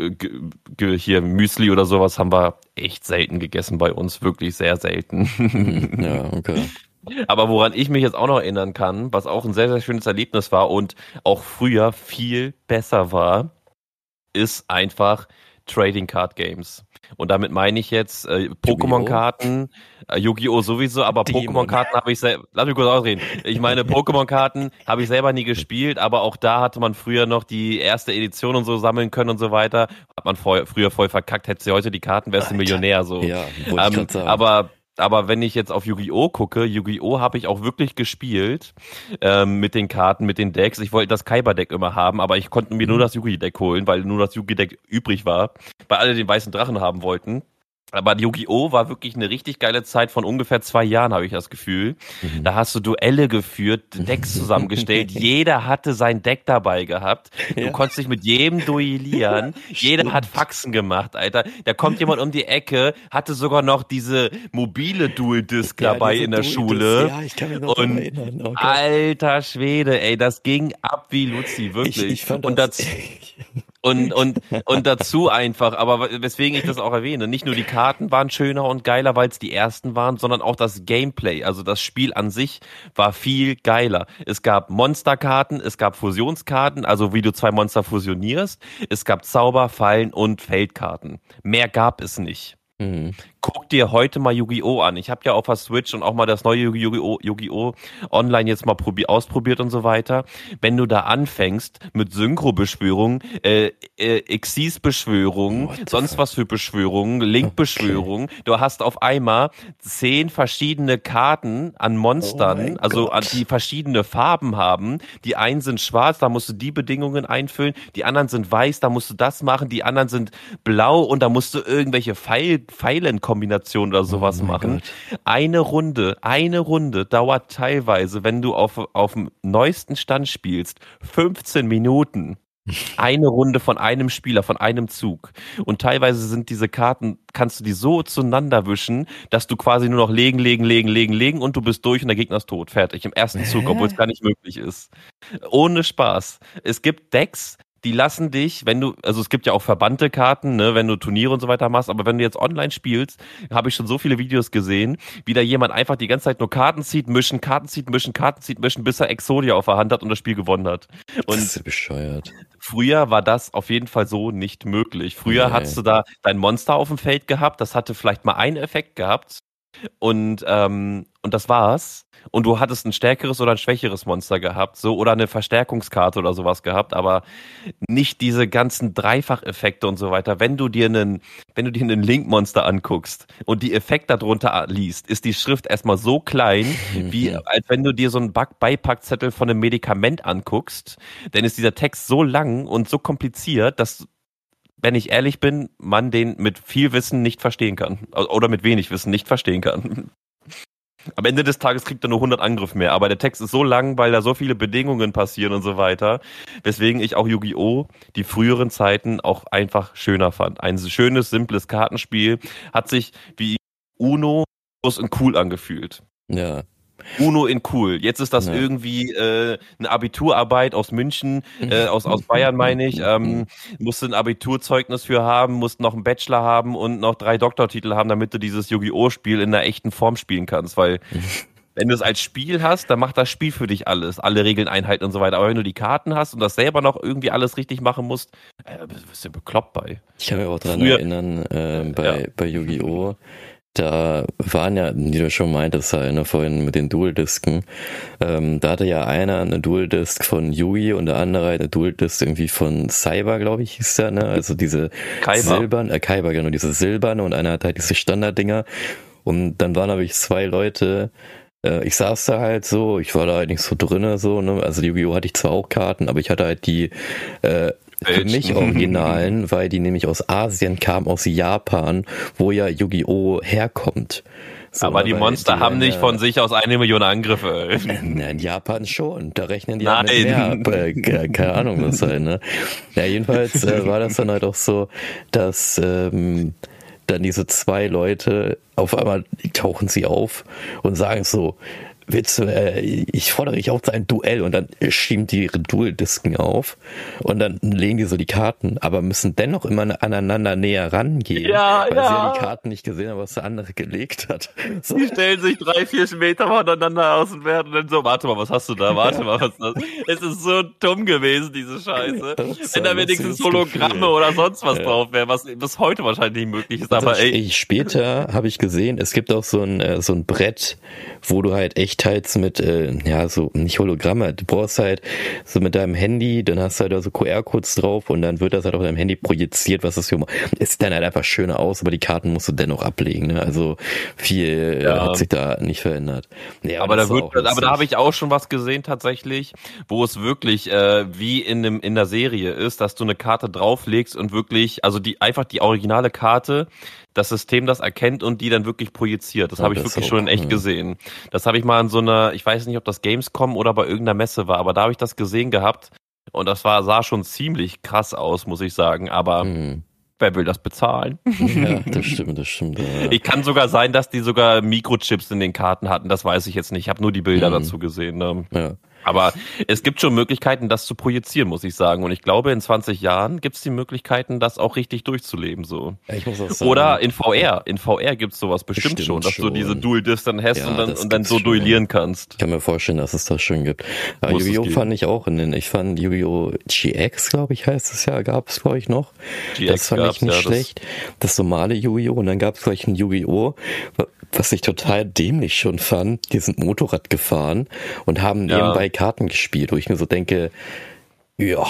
hier Müsli oder sowas haben wir echt selten gegessen bei uns, wirklich sehr selten. Mhm. ja, okay. Aber woran ich mich jetzt auch noch erinnern kann, was auch ein sehr, sehr schönes Erlebnis war und auch früher viel besser war, ist einfach Trading Card Games. Und damit meine ich jetzt äh, Pokémon-Karten, äh, Yu-Gi-Oh! sowieso, aber Pokémon-Karten habe ich selber, lass mich kurz ausreden. Ich meine, Pokémon-Karten habe ich selber nie gespielt, aber auch da hatte man früher noch die erste Edition und so sammeln können und so weiter. Hat man vorher, früher voll verkackt, hätte sie heute die Karten, wärst du Millionär so. Ja, ähm, aber aber wenn ich jetzt auf Yu-Gi-Oh! gucke, Yu-Gi-Oh! habe ich auch wirklich gespielt ähm, mit den Karten, mit den Decks. Ich wollte das Kaiba-Deck immer haben, aber ich konnte mir nur mhm. das Yu-Gi-Deck holen, weil nur das Yu-Gi-Deck übrig war, weil alle den weißen Drachen haben wollten. Aber Yu-Gi-Oh! war wirklich eine richtig geile Zeit von ungefähr zwei Jahren, habe ich das Gefühl. Mhm. Da hast du Duelle geführt, Decks zusammengestellt. Jeder hatte sein Deck dabei gehabt. Du ja. konntest dich mit jedem duellieren. Jeder hat Faxen gemacht, Alter. Da kommt jemand um die Ecke, hatte sogar noch diese mobile Dual-Disc ja, dabei in der Schule. Ja, ich kann mich noch Und erinnern. Okay. Alter Schwede, ey, das ging ab wie Luzi, wirklich. Ich, ich fand Und das, und, und, und dazu einfach, aber weswegen ich das auch erwähne, nicht nur die Karten waren schöner und geiler, weil es die ersten waren, sondern auch das Gameplay, also das Spiel an sich war viel geiler. Es gab Monsterkarten, es gab Fusionskarten, also wie du zwei Monster fusionierst, es gab Zauber, Fallen und Feldkarten. Mehr gab es nicht. Mhm. Guck dir heute mal Yu-Gi-Oh! an. Ich habe ja auf der Switch und auch mal das neue Yu-Gi-Oh! Yu-Gi-Oh! online jetzt mal ausprobiert und so weiter. Wenn du da anfängst mit Synchro-Beschwörungen, äh, äh, Xyz-Beschwörungen, sonst was für Beschwörungen, Link-Beschwörungen, okay. du hast auf einmal zehn verschiedene Karten an Monstern, oh also an die verschiedene Farben haben. Die einen sind schwarz, da musst du die Bedingungen einfüllen, die anderen sind weiß, da musst du das machen, die anderen sind blau und da musst du irgendwelche Pfeil Pfeilenkombination oder sowas oh machen. Gott. Eine Runde, eine Runde dauert teilweise, wenn du auf, auf dem neuesten Stand spielst, 15 Minuten. Eine Runde von einem Spieler, von einem Zug. Und teilweise sind diese Karten, kannst du die so zueinander wischen, dass du quasi nur noch legen, legen, legen, legen, legen und du bist durch und der Gegner ist tot. Fertig. Im ersten Zug, obwohl es gar nicht möglich ist. Ohne Spaß. Es gibt Decks, die lassen dich, wenn du, also es gibt ja auch verbannte Karten, ne, wenn du Turniere und so weiter machst, aber wenn du jetzt online spielst, habe ich schon so viele Videos gesehen, wie da jemand einfach die ganze Zeit nur Karten zieht, mischen, Karten zieht, mischen, Karten zieht, mischen, bis er Exodia auf der Hand hat und das Spiel gewonnen hat. Und das ist bescheuert. Früher war das auf jeden Fall so nicht möglich. Früher nee. hattest du da dein Monster auf dem Feld gehabt, das hatte vielleicht mal einen Effekt gehabt, Und, ähm, und das war's. Und du hattest ein stärkeres oder ein schwächeres Monster gehabt, so oder eine Verstärkungskarte oder sowas gehabt, aber nicht diese ganzen Dreifacheffekte und so weiter. Wenn du dir einen, wenn du dir einen Link-Monster anguckst und die Effekte darunter liest, ist die Schrift erstmal so klein, wie als wenn du dir so einen Beipackzettel von einem Medikament anguckst, dann ist dieser Text so lang und so kompliziert, dass wenn ich ehrlich bin, man den mit viel Wissen nicht verstehen kann. Oder mit wenig Wissen nicht verstehen kann. Am Ende des Tages kriegt er nur 100 Angriff mehr, aber der Text ist so lang, weil da so viele Bedingungen passieren und so weiter, weswegen ich auch Yu-Gi-Oh! die früheren Zeiten auch einfach schöner fand. Ein schönes, simples Kartenspiel hat sich wie Uno und cool angefühlt. Ja. Uno in cool. Jetzt ist das ja. irgendwie äh, eine Abiturarbeit aus München, äh, aus, aus Bayern meine ich. Ähm, musst ein Abiturzeugnis für haben, musst noch einen Bachelor haben und noch drei Doktortitel haben, damit du dieses Yu-Gi-Oh! Spiel in einer echten Form spielen kannst, weil wenn du es als Spiel hast, dann macht das Spiel für dich alles, alle Regeln einhalten und so weiter. Aber wenn du die Karten hast und das selber noch irgendwie alles richtig machen musst, äh, bist du bekloppt bei. Ich kann mich auch daran erinnern, äh, bei, ja. bei Yu-Gi-Oh! Da waren ja, wie du schon meintest, halt, ne, vorhin mit den Dual-Disken, ähm, da hatte ja einer eine Dual-Disc von Yui und der andere eine Dual-Disc irgendwie von Cyber, glaube ich, hieß der, ne? Also diese Kaiba. silbern, äh, Kaiba, genau, diese silberne und einer hat halt diese Standarddinger. Und dann waren aber ich zwei Leute, äh, ich saß da halt so, ich war da halt nicht so drinne so, ne? Also Yu-Gi-Oh! hatte ich zwar auch Karten, aber ich hatte halt die äh, für mich Originalen, weil die nämlich aus Asien kamen, aus Japan, wo ja Yu-Gi-Oh! herkommt. So, aber die Monster die haben nicht von sich aus eine Million Angriffe. In Japan schon. Da rechnen die Nein. Halt mehr ab. Keine Ahnung, was halt, ne? Ja, jedenfalls äh, war das dann halt auch so, dass ähm, dann diese zwei Leute auf einmal tauchen sie auf und sagen so, willst du, äh, ich fordere dich auf zu einem Duell und dann schieben die ihre Dual-Disken auf und dann legen die so die Karten, aber müssen dennoch immer aneinander näher rangehen, ja, weil ja. sie ja die Karten nicht gesehen haben, was der andere gelegt hat. So. Die stellen sich drei, vier Meter voneinander aus und werden dann so, warte mal, was hast du da, warte mal, was ist das? Es ist so dumm gewesen, diese Scheiße. Wenn da wenigstens Hologramme Gefühl. oder sonst was ja. drauf wäre, was bis heute wahrscheinlich nicht möglich ist, aber ey. Später habe ich gesehen, es gibt auch so ein, äh, so ein Brett, wo du halt echt teils mit, äh, ja, so, nicht Hologramme, du brauchst halt so mit deinem Handy, dann hast du halt da so QR-Codes drauf und dann wird das halt auf deinem Handy projiziert, was das für, es sieht dann halt einfach schöner aus, aber die Karten musst du dennoch ablegen, ne? also viel äh, ja. hat sich da nicht verändert. Ja, aber, da wird, aber da habe ich auch schon was gesehen tatsächlich, wo es wirklich äh, wie in dem in der Serie ist, dass du eine Karte drauflegst und wirklich, also die einfach die originale Karte das System das erkennt und die dann wirklich projiziert. Das ja, habe ich wirklich schon in echt gesehen. Das habe ich mal in so einer, ich weiß nicht, ob das Gamescom oder bei irgendeiner Messe war, aber da habe ich das gesehen gehabt und das war sah schon ziemlich krass aus, muss ich sagen. Aber mhm. wer will das bezahlen? Ja, das stimmt, das stimmt. Ja. Ich kann sogar sein, dass die sogar Mikrochips in den Karten hatten. Das weiß ich jetzt nicht. Ich habe nur die Bilder mhm. dazu gesehen. Ne? Ja. Aber es gibt schon Möglichkeiten, das zu projizieren, muss ich sagen. Und ich glaube, in 20 Jahren gibt es die Möglichkeiten, das auch richtig durchzuleben. So. Oder in VR. In VR gibt es sowas bestimmt, bestimmt schon, dass schon. du diese Dual Disc dann hast ja, und dann, und dann so duellieren kannst. Ich kann mir vorstellen, dass es das schon gibt. Yu-Gi-Oh! fand ich auch in den, ich fand Yu-Gi-Oh! GX, glaube ich, heißt es ja, gab es, glaube ich, noch. GX das fand ich nicht ja, schlecht. Das, das normale Yu-Gi-Oh! Und dann gab es gleich ein Yu-Gi-Oh! Was ich total dämlich schon fand, die sind Motorrad gefahren und haben ja. nebenbei Karten gespielt, wo ich mir so denke, ja,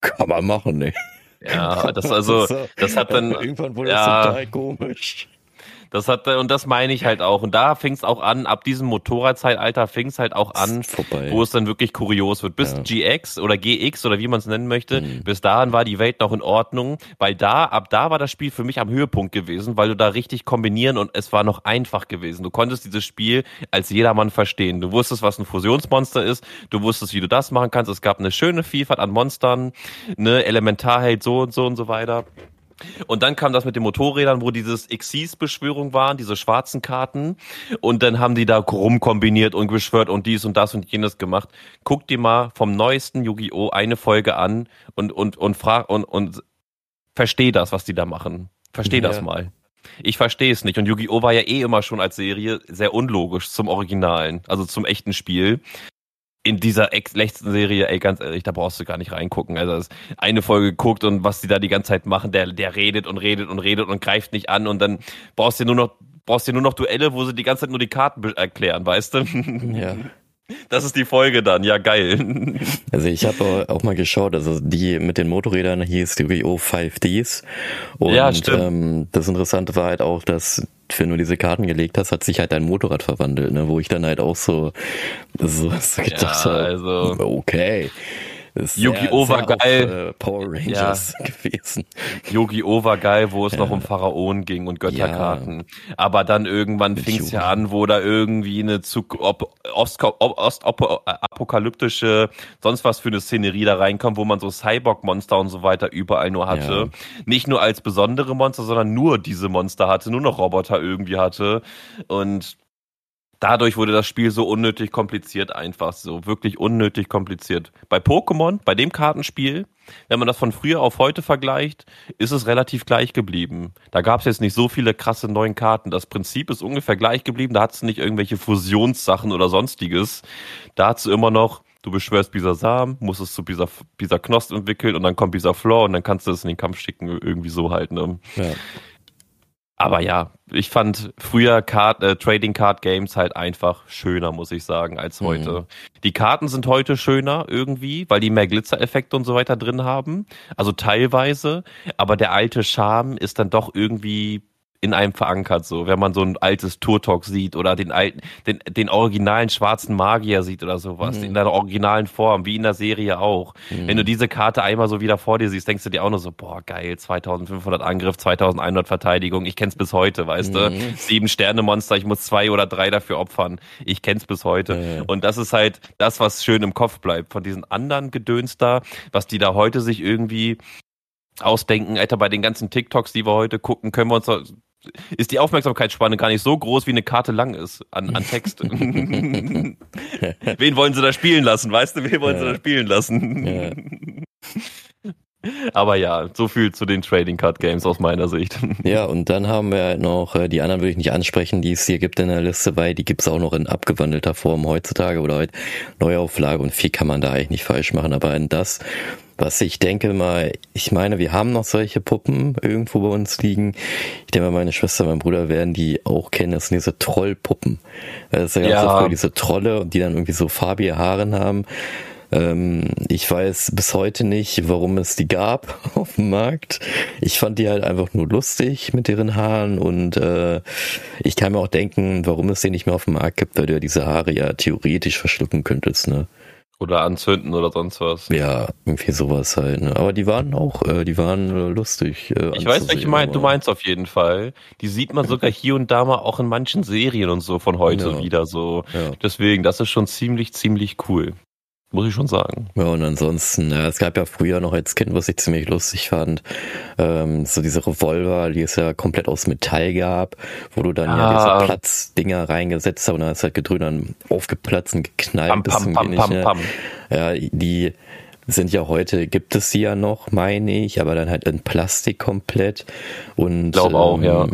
kann man machen, ne? Ja, das also, das hat dann irgendwann wurde ja, das total komisch. Das hat, und das meine ich halt auch. Und da fing es auch an, ab diesem Motorradzeitalter fing es halt auch an, wo es dann wirklich kurios wird. Bis ja. GX oder GX oder wie man es nennen möchte, mhm. bis dahin war die Welt noch in Ordnung, weil da, ab da war das Spiel für mich am Höhepunkt gewesen, weil du da richtig kombinieren und es war noch einfach gewesen. Du konntest dieses Spiel als jedermann verstehen. Du wusstest, was ein Fusionsmonster ist, du wusstest, wie du das machen kannst. Es gab eine schöne Vielfalt an Monstern, ne, Elementarheld so und so und so weiter. Und dann kam das mit den Motorrädern, wo dieses Xyz-Beschwörung waren, diese schwarzen Karten. Und dann haben die da rumkombiniert und beschwört und dies und das und jenes gemacht. Guck dir mal vom neuesten Yu-Gi-Oh! eine Folge an und, und, und frag und, und versteh das, was die da machen. Versteh ja. das mal. Ich verstehe es nicht. Und Yu-Gi-Oh! war ja eh immer schon als Serie sehr unlogisch zum Originalen, also zum echten Spiel in dieser letzten Serie, ey, ganz ehrlich, da brauchst du gar nicht reingucken. Also eine Folge guckt und was die da die ganze Zeit machen, der, der redet und redet und redet und greift nicht an und dann brauchst du nur noch brauchst dir nur noch Duelle, wo sie die ganze Zeit nur die Karten erklären, weißt du? Ja. Das ist die Folge dann, ja geil. Also ich habe auch mal geschaut, also die mit den Motorrädern hieß die Rio 5Ds. Und ja, stimmt. Ähm, das Interessante war halt auch, dass wenn du diese Karten gelegt hast, hat sich halt dein Motorrad verwandelt, ne? wo ich dann halt auch so, so, so gedacht ja, habe, also, okay. Yu-Gi-Oh! war geil. Auf, äh, Power Rangers ja. gewesen. Yu-Gi-Oh! war geil, wo es ja. noch um Pharaonen ging und Götterkarten. Ja. Aber dann irgendwann fing es ja an, wo da irgendwie eine Zug ob, Ost, ob, Ost ob, apokalyptische, sonst was für eine Szenerie da reinkommt, wo man so Cyborg-Monster und so weiter überall nur hatte. Nicht nur als besondere Monster, sondern nur diese Monster hatte, nur noch Roboter irgendwie hatte. Und dadurch wurde das Spiel so unnötig kompliziert einfach, so wirklich unnötig kompliziert. Bei Pokémon, bei dem Kartenspiel, wenn man das von früher auf heute vergleicht, ist es relativ gleich geblieben. Da gab es jetzt nicht so viele krasse neuen Karten. Das Prinzip ist ungefähr gleich geblieben. Da hat es nicht irgendwelche Fusionssachen oder sonstiges. Da hat es immer noch, du beschwörst Bisasam, musst es zu Bisa, Bisa Knost entwickeln und dann kommt Bisa Floor und dann kannst du es in den Kampf schicken, irgendwie so halt. Ne? Ja. Aber ja, ich fand früher Card, äh, Trading Card Games halt einfach schöner, muss ich sagen, als mhm. heute. Mhm. Die Karten sind heute schöner irgendwie, weil die mehr Glitzereffekte und so weiter drin haben. Also teilweise. Aber der alte Charme ist dann doch irgendwie in einem verankert, so, wenn man so ein altes Turtok sieht oder den alten, den, den originalen schwarzen Magier sieht oder sowas, mhm. in der originalen Form, wie in der Serie auch. Mhm. Wenn du diese Karte einmal so wieder vor dir siehst, denkst du dir auch nur so, boah, geil, 2500 Angriff, 2100 Verteidigung, ich kenn's bis heute, weißt mhm. du? Sieben Sterne Monster, ich muss zwei oder drei dafür opfern. Ich kenn's bis heute. Und das ist halt das, was schön im Kopf bleibt. Von diesen anderen Gedöns da, was die da heute sich irgendwie ausdenken, Alter, bei den ganzen TikToks, die wir heute gucken, können wir uns ist die Aufmerksamkeitsspanne gar nicht so groß, wie eine Karte lang ist an, an Text. Wen wollen sie da spielen lassen, weißt du? Wen wollen ja. sie da spielen lassen? Ja. Aber ja, so viel zu den Trading Card Games aus meiner Sicht. Ja, und dann haben wir halt noch, äh, die anderen würde ich nicht ansprechen, die es hier gibt in der Liste, weil die gibt es auch noch in abgewandelter Form heutzutage oder halt Neuauflage und viel kann man da eigentlich nicht falsch machen. Aber in das, was ich denke mal, ich meine, wir haben noch solche Puppen irgendwo bei uns liegen. Ich denke mal, meine Schwester, mein Bruder werden die auch kennen. Das sind diese Trollpuppen. Das sind ja. so diese Trolle, die dann irgendwie so farbige Haare haben. Ähm, ich weiß bis heute nicht, warum es die gab auf dem Markt. Ich fand die halt einfach nur lustig mit ihren Haaren und äh, ich kann mir auch denken, warum es die nicht mehr auf dem Markt gibt, weil du ja diese Haare ja theoretisch verschlucken könntest, ne? Oder anzünden oder sonst was. Ja, irgendwie sowas halt. Ne? Aber die waren auch, äh, die waren äh, lustig. Äh, ich weiß, welche mein, du meinst auf jeden Fall. Die sieht man sogar hier und da mal auch in manchen Serien und so von heute ja. wieder so. Ja. Deswegen, das ist schon ziemlich, ziemlich cool. Muss ich schon sagen. Ja, und ansonsten, ja, es gab ja früher noch als Kind, was ich ziemlich lustig fand, ähm, so diese Revolver, die es ja komplett aus Metall gab, wo du dann ah. ja diese Platzdinger reingesetzt hast und dann hast halt gedrückt, dann aufgeplatzt und geknallt. Pam, pam, pam, pam, pam. Ja, die sind ja heute, gibt es sie ja noch, meine ich, aber dann halt in Plastik komplett. Und, glaube auch, ähm, ja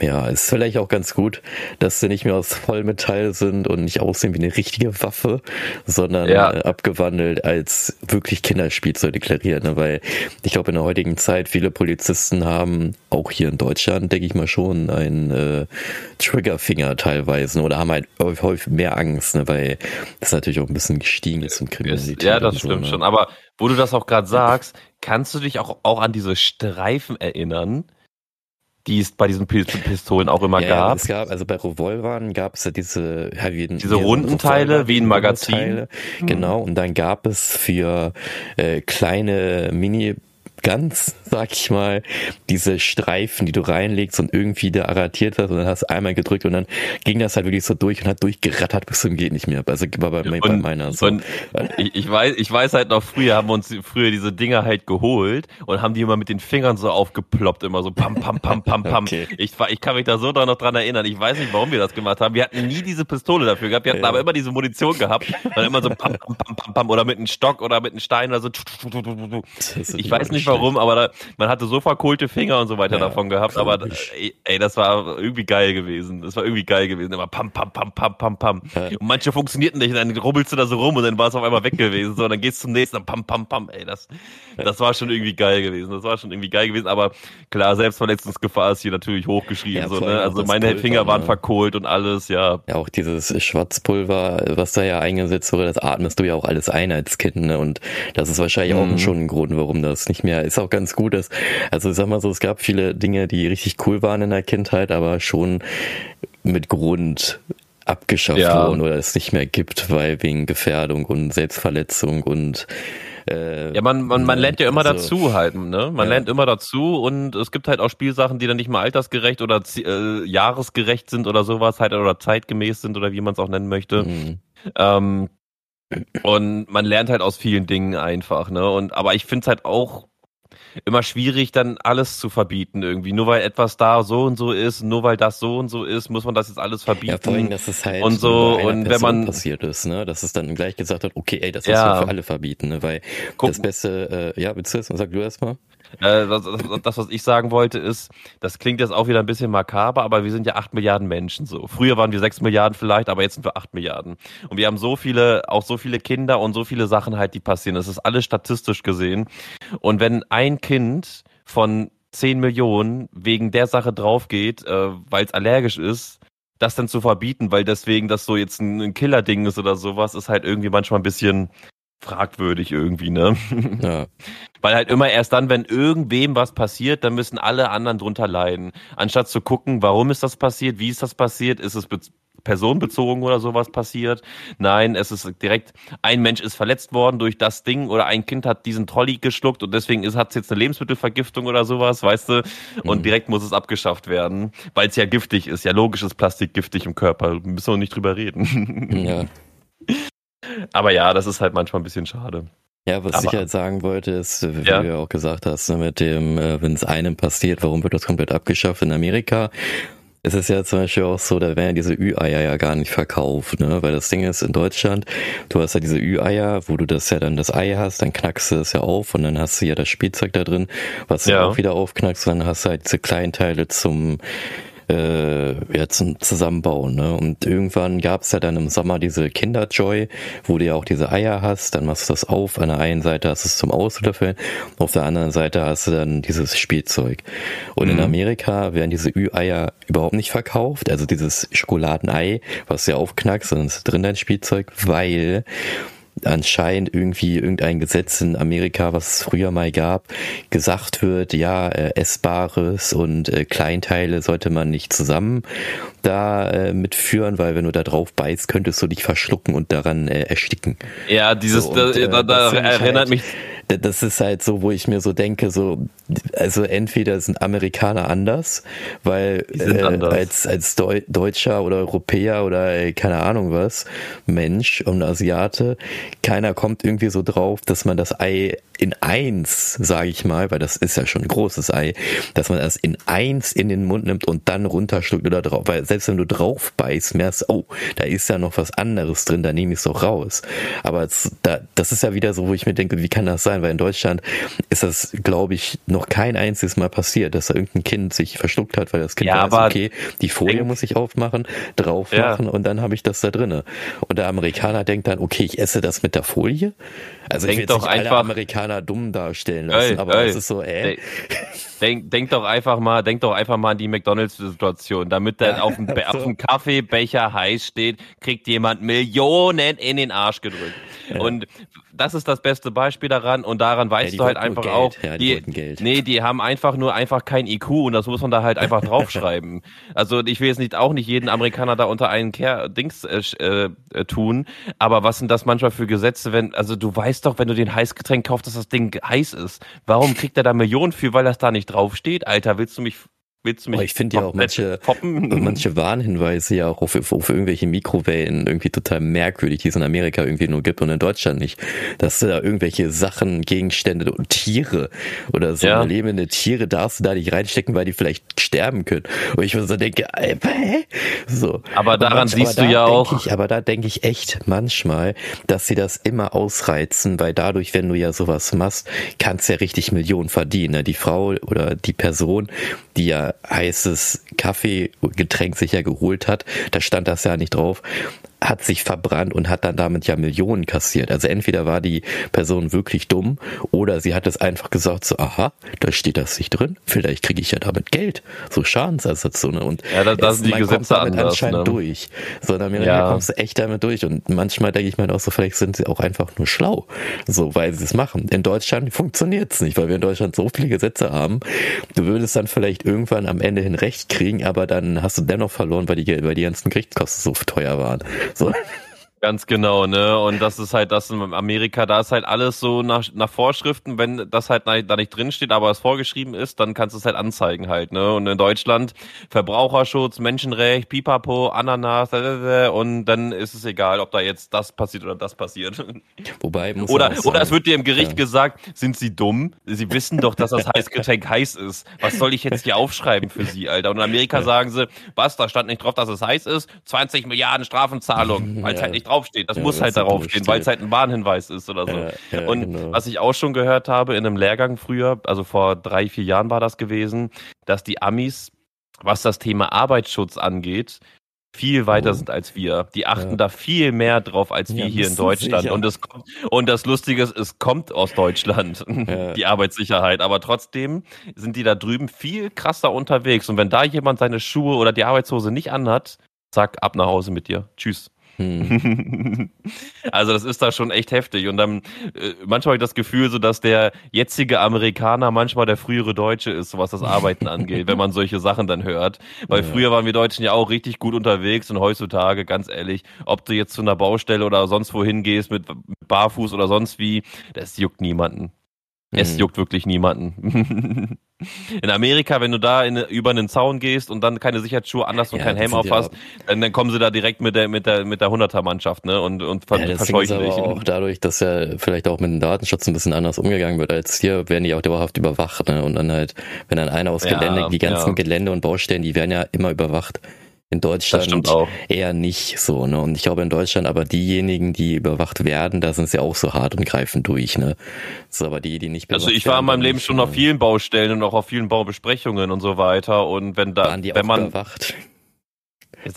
ja, ist vielleicht auch ganz gut, dass sie nicht mehr aus Vollmetall sind und nicht aussehen wie eine richtige Waffe, sondern ja. äh, abgewandelt als wirklich Kinderspielzeug deklariert. Ne? Weil ich glaube, in der heutigen Zeit viele Polizisten haben, auch hier in Deutschland, denke ich mal schon, einen äh, Triggerfinger teilweise ne? oder haben halt häufig mehr Angst, ne? weil das natürlich auch ein bisschen gestiegen ist im Kriminalität. Ja, das stimmt ne? schon. Aber wo du das auch gerade sagst, kannst du dich auch, auch an diese Streifen erinnern? Die es bei diesen Pistolen auch immer ja, gab. Es gab, also bei Revolvern gab es ja diese, ja, wie diese runden Teile, wie ein Magazin. Genau, und dann gab es für äh, kleine Mini ganz, sag ich mal, diese Streifen, die du reinlegst und irgendwie da arretiert hast und dann hast du einmal gedrückt und dann ging das halt wirklich so durch und hat durchgerattert bis zum geht nicht mehr. Also war bei, bei und, meiner so. Und ich, ich, weiß, ich weiß halt noch früher haben wir uns früher diese Dinger halt geholt und haben die immer mit den Fingern so aufgeploppt, immer so pam, pam, pam, pam, pam. okay. ich, ich kann mich da so noch dran erinnern. Ich weiß nicht, warum wir das gemacht haben. Wir hatten nie diese Pistole dafür gehabt. Wir hatten ja. aber immer diese Munition gehabt. Dann immer so pam, pam, pam, pam, pam oder mit einem Stock oder mit einem Stein oder so. Ich weiß nicht, warum warum, aber da, man hatte so verkohlte Finger und so weiter ja, davon gehabt, aber ey, ey, das war irgendwie geil gewesen. Das war irgendwie geil gewesen. Immer pam, pam, pam, pam, pam, pam. Ja. Und manche funktionierten nicht, dann rubbelst du da so rum und dann war es auf einmal weg gewesen. So, und dann gehst du zum nächsten, dann pam, pam, pam. Ey, das, das war schon irgendwie geil gewesen. Das war schon irgendwie geil gewesen, aber klar, Selbstverletzungsgefahr ist hier natürlich hochgeschrieben. Ja, so, ne? Also meine Pulver, Finger waren ne? verkohlt und alles, ja. Ja, auch dieses Schwarzpulver, was da ja eingesetzt wurde, das atmest du ja auch alles ein als Kind, ne? Und das ist wahrscheinlich mhm. auch schon ein Grund, warum das nicht mehr ist. Auch ganz gut, dass, also ich sag mal so, es gab viele Dinge, die richtig cool waren in der Kindheit, aber schon mit Grund abgeschafft ja. wurden oder es nicht mehr gibt, weil wegen Gefährdung und Selbstverletzung und äh, ja, man, man, man lernt ja immer also, dazu halt, ne? Man ja. lernt immer dazu und es gibt halt auch Spielsachen, die dann nicht mehr altersgerecht oder äh, jahresgerecht sind oder sowas halt oder zeitgemäß sind oder wie man es auch nennen möchte. Mhm. Ähm, und man lernt halt aus vielen Dingen einfach, ne? Und aber ich finde es halt auch immer schwierig, dann alles zu verbieten irgendwie. Nur weil etwas da so und so ist, nur weil das so und so ist, muss man das jetzt alles verbieten. Ja, vor allem, dass es halt und so und wenn man passiert ist, ne, dass es dann gleich gesagt hat, okay, ey, das ja. für alle verbieten, ne, weil Guck, das Beste, äh, ja, beziehungsweise sag du erstmal. Äh, das, das, was ich sagen wollte, ist, das klingt jetzt auch wieder ein bisschen makaber, aber wir sind ja acht Milliarden Menschen so. Früher waren wir sechs Milliarden vielleicht, aber jetzt sind wir acht Milliarden. Und wir haben so viele, auch so viele Kinder und so viele Sachen halt, die passieren. Das ist alles statistisch gesehen. Und wenn ein Kind von zehn Millionen wegen der Sache draufgeht, äh, weil es allergisch ist, das dann zu verbieten, weil deswegen das so jetzt ein, ein Killer-Ding ist oder sowas, ist halt irgendwie manchmal ein bisschen fragwürdig irgendwie, ne? Ja. Weil halt immer erst dann, wenn irgendwem was passiert, dann müssen alle anderen drunter leiden. Anstatt zu gucken, warum ist das passiert, wie ist das passiert, ist es personenbezogen oder sowas passiert. Nein, es ist direkt, ein Mensch ist verletzt worden durch das Ding oder ein Kind hat diesen Trolley geschluckt und deswegen hat es jetzt eine Lebensmittelvergiftung oder sowas, weißt du? Und mhm. direkt muss es abgeschafft werden, weil es ja giftig ist. Ja, logisch ist Plastik giftig im Körper. Müssen wir nicht drüber reden. Ja. Aber ja, das ist halt manchmal ein bisschen schade. Ja, was Aber, ich halt sagen wollte, ist, wie ja. du ja auch gesagt hast, ne, mit dem, äh, wenn es einem passiert, warum wird das komplett abgeschafft in Amerika? Es ist ja zum Beispiel auch so, da werden diese Ü-Eier ja gar nicht verkauft, ne? Weil das Ding ist, in Deutschland, du hast ja diese Ü-Eier, wo du das ja dann das Ei hast, dann knackst du es ja auf und dann hast du ja das Spielzeug da drin, was du ja. auch wieder aufknackst, und dann hast du halt diese Kleinteile zum äh, ja, zum Zusammenbauen. Ne? Und irgendwann gab es ja dann im Sommer diese Kinderjoy, wo du ja auch diese Eier hast, dann machst du das auf, an der einen Seite hast du es zum Auslöffeln, auf der anderen Seite hast du dann dieses Spielzeug. Und mhm. in Amerika werden diese Ü-Eier überhaupt nicht verkauft, also dieses Schokoladenei, was du ja aufknackst, dann ist drin dein Spielzeug, weil anscheinend irgendwie irgendein Gesetz in Amerika, was es früher mal gab, gesagt wird, ja, äh, Essbares und äh, Kleinteile sollte man nicht zusammen da äh, mitführen, weil wenn du da drauf beißt, könntest du dich verschlucken und daran äh, ersticken. Ja, dieses, so, und, äh, da, da erinnert halt, mich das ist halt so, wo ich mir so denke, so, also entweder sind Amerikaner anders, weil äh, anders. als, als Deu Deutscher oder Europäer oder äh, keine Ahnung was, Mensch und Asiate, keiner kommt irgendwie so drauf, dass man das Ei in eins, sage ich mal, weil das ist ja schon ein großes Ei, dass man das in eins in den Mund nimmt und dann runterschluckt oder drauf, weil selbst wenn du drauf beißt, merkst, oh, da ist ja noch was anderes drin, da nehme ich es doch raus. Aber es, da, das ist ja wieder so, wo ich mir denke, wie kann das sein? Weil in Deutschland ist das, glaube ich, noch kein einziges Mal passiert, dass da irgendein Kind sich verschluckt hat, weil das Kind ja, weiß, okay, die Folie muss ich aufmachen, drauf machen ja. und dann habe ich das da drinne. Und der Amerikaner denkt dann, okay, ich esse das mit der Folie. Also denk ich will jetzt nicht einfach, alle Amerikaner dumm darstellen lassen, ey, aber es ist so, äh. Denk, denk doch einfach mal, denk doch einfach mal an die McDonalds-Situation. Damit dann auf dem, auf dem Kaffeebecher heiß steht, kriegt jemand Millionen in den Arsch gedrückt. Ja. Und das ist das beste Beispiel daran und daran weißt ja, du halt einfach auch, ja, die, die nee, die haben einfach nur einfach kein IQ und das muss man da halt einfach draufschreiben. also ich will jetzt nicht auch nicht jeden Amerikaner da unter einen Kehr Dings äh, äh, tun, aber was sind das manchmal für Gesetze, wenn also du weißt doch, wenn du den Heißgetränk kaufst, dass das Ding heiß ist. Warum kriegt er da Millionen für, weil das da nicht draufsteht? Alter, willst du mich Willst du mich ich finde ja auch manche, manche Warnhinweise ja auch auf, auf, irgendwelche Mikrowellen irgendwie total merkwürdig, die es in Amerika irgendwie nur gibt und in Deutschland nicht. Dass du da irgendwelche Sachen, Gegenstände und Tiere oder so ja. lebende Tiere darfst du da nicht reinstecken, weil die vielleicht sterben können. Und ich so denke, äh, hä? So. Aber daran manch, siehst aber du ja auch. Ich, aber da denke ich echt manchmal, dass sie das immer ausreizen, weil dadurch, wenn du ja sowas machst, kannst du ja richtig Millionen verdienen. Ne? Die Frau oder die Person, die ja heißes Kaffeegetränk sicher geholt hat, da stand das ja nicht drauf, hat sich verbrannt und hat dann damit ja Millionen kassiert. Also entweder war die Person wirklich dumm oder sie hat es einfach gesagt, so, aha, da steht das nicht drin, vielleicht kriege ich ja damit Geld. So Schadensersatz. So, ne? Und ja, das, das sind die Gesetze damit anders, anscheinend ne? durch. So in Amerika ja. kommst du echt damit durch. Und manchmal denke ich mir auch so, vielleicht sind sie auch einfach nur schlau. So, weil sie es machen. In Deutschland funktioniert es nicht, weil wir in Deutschland so viele Gesetze haben. Du würdest dann vielleicht irgendwann am Ende hin Recht kriegen, aber dann hast du dennoch verloren, weil die, weil die ganzen Gerichtskosten so teuer waren. So. Ganz genau, ne? Und das ist halt das in Amerika, da ist halt alles so nach, nach Vorschriften, wenn das halt da nicht drinsteht, aber es vorgeschrieben ist, dann kannst du es halt anzeigen halt, ne? Und in Deutschland Verbraucherschutz, Menschenrecht, Pipapo, Ananas, und dann ist es egal, ob da jetzt das passiert oder das passiert. Wobei, muss oder, oder es wird dir im Gericht ja. gesagt, sind sie dumm? Sie wissen doch, dass das Heißgetränk heiß ist. Was soll ich jetzt hier aufschreiben für sie, Alter? Und in Amerika ja. sagen sie, was, da stand nicht drauf, dass es heiß ist? 20 Milliarden Strafenzahlung, weil es ja. halt nicht draufsteht. Das ja, muss halt darauf stehen, weil es halt ein Warnhinweis ist oder so. Ja, ja, und genau. was ich auch schon gehört habe in einem Lehrgang früher, also vor drei, vier Jahren war das gewesen, dass die Amis, was das Thema Arbeitsschutz angeht, viel weiter oh. sind als wir. Die achten ja. da viel mehr drauf als wir ja, hier in Deutschland. Und das, und das Lustige ist, es kommt aus Deutschland, ja. die Arbeitssicherheit. Aber trotzdem sind die da drüben viel krasser unterwegs. Und wenn da jemand seine Schuhe oder die Arbeitshose nicht anhat, zack, ab nach Hause mit dir. Tschüss. Hm. also das ist da schon echt heftig und dann äh, manchmal habe ich das Gefühl, so dass der jetzige Amerikaner manchmal der frühere Deutsche ist, was das Arbeiten angeht, wenn man solche Sachen dann hört. Weil ja. früher waren wir Deutschen ja auch richtig gut unterwegs und heutzutage, ganz ehrlich, ob du jetzt zu einer Baustelle oder sonst wohin gehst mit Barfuß oder sonst wie, das juckt niemanden. Es mhm. juckt wirklich niemanden. In Amerika, wenn du da in, über einen Zaun gehst und dann keine Sicherheitsschuhe anders und ja, keinen Helm aufhast, dann, dann, kommen sie da direkt mit der mit der mit der 100er Mannschaft, ne? Und und ver ja, verscheuchen dich. auch dadurch, dass ja vielleicht auch mit dem Datenschutz ein bisschen anders umgegangen wird als hier, werden die auch dauerhaft überwacht, ne? Und dann halt, wenn dann einer aus Gelände, ja, die ganzen Gelände und Baustellen, die werden ja immer überwacht. In Deutschland eher nicht so, ne? Und ich glaube in Deutschland aber diejenigen, die überwacht werden, da sind sie auch so hart und greifen durch, ne? So, aber die, die nicht Also ich war in meinem Leben schon auf vielen Baustellen und auch auf vielen Baubesprechungen und so weiter. Und wenn da, waren die wenn man überwacht?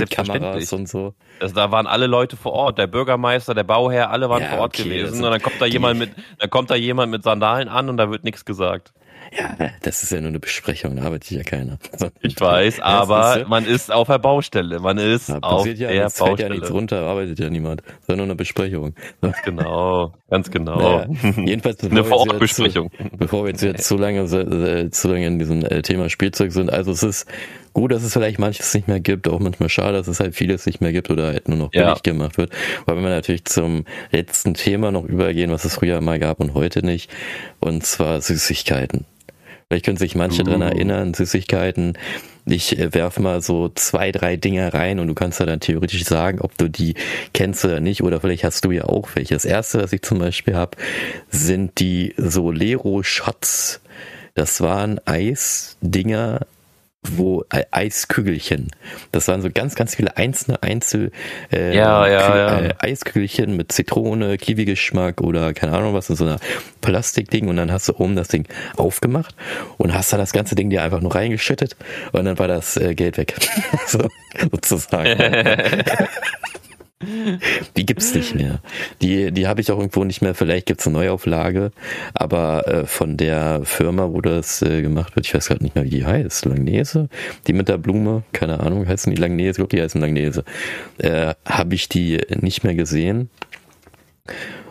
Kameras und so. Also da waren alle Leute vor Ort, der Bürgermeister, der Bauherr, alle waren ja, vor Ort okay, gewesen. Und dann kommt da jemand mit, dann kommt da jemand mit Sandalen an und da wird nichts gesagt. Ja, das ist ja nur eine Besprechung, da arbeitet ja keiner. Ich weiß, aber man ist auf der Baustelle. Man ist ja, auf ja, der es Baustelle. Fällt ja nichts runter, arbeitet ja niemand. Das ist ja nur eine Besprechung. Ganz genau, ganz genau. Naja, jedenfalls eine Vorortbesprechung. Bevor wir jetzt, jetzt zu lange, zu lange in diesem äh, Thema Spielzeug sind, also es ist gut, dass es vielleicht manches nicht mehr gibt, auch manchmal schade, dass es halt vieles nicht mehr gibt oder halt nur noch billig ja. gemacht wird. Weil wenn wir natürlich zum letzten Thema noch übergehen, was es früher mal gab und heute nicht, und zwar Süßigkeiten. Vielleicht können sich manche uh. dran erinnern, Süßigkeiten. Ich äh, werf mal so zwei, drei Dinge rein und du kannst ja dann theoretisch sagen, ob du die kennst oder nicht. Oder vielleicht hast du ja auch welche. Das erste, was ich zum Beispiel habe, sind die Solero-Shots. Das waren Eisdinger, wo äh, Eiskügelchen. Das waren so ganz, ganz viele einzelne Einzel äh, ja, ja, ja. Äh, Eiskügelchen mit Zitrone, Kiwi-Geschmack oder keine Ahnung was in so einer Plastikding und dann hast du oben das Ding aufgemacht und hast da das ganze Ding dir einfach nur reingeschüttet und dann war das äh, Geld weg. so, sozusagen. Die gibt's nicht mehr. Die, die habe ich auch irgendwo nicht mehr. Vielleicht gibt's eine Neuauflage, aber äh, von der Firma, wo das äh, gemacht wird, ich weiß gerade nicht mehr, wie die heißt. Langnese? Die mit der Blume? Keine Ahnung, heißen die Langnese? Ich glaube, die heißen Langnese. Äh, habe ich die nicht mehr gesehen.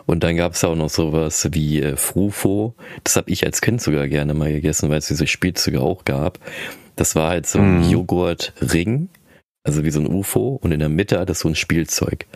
Und dann gab's auch noch sowas wie äh, Frufo. Das habe ich als Kind sogar gerne mal gegessen, weil es diese Spielzüge auch gab. Das war halt so ein mhm. Joghurtring also wie so ein UFO und in der Mitte hat es so ein Spielzeug.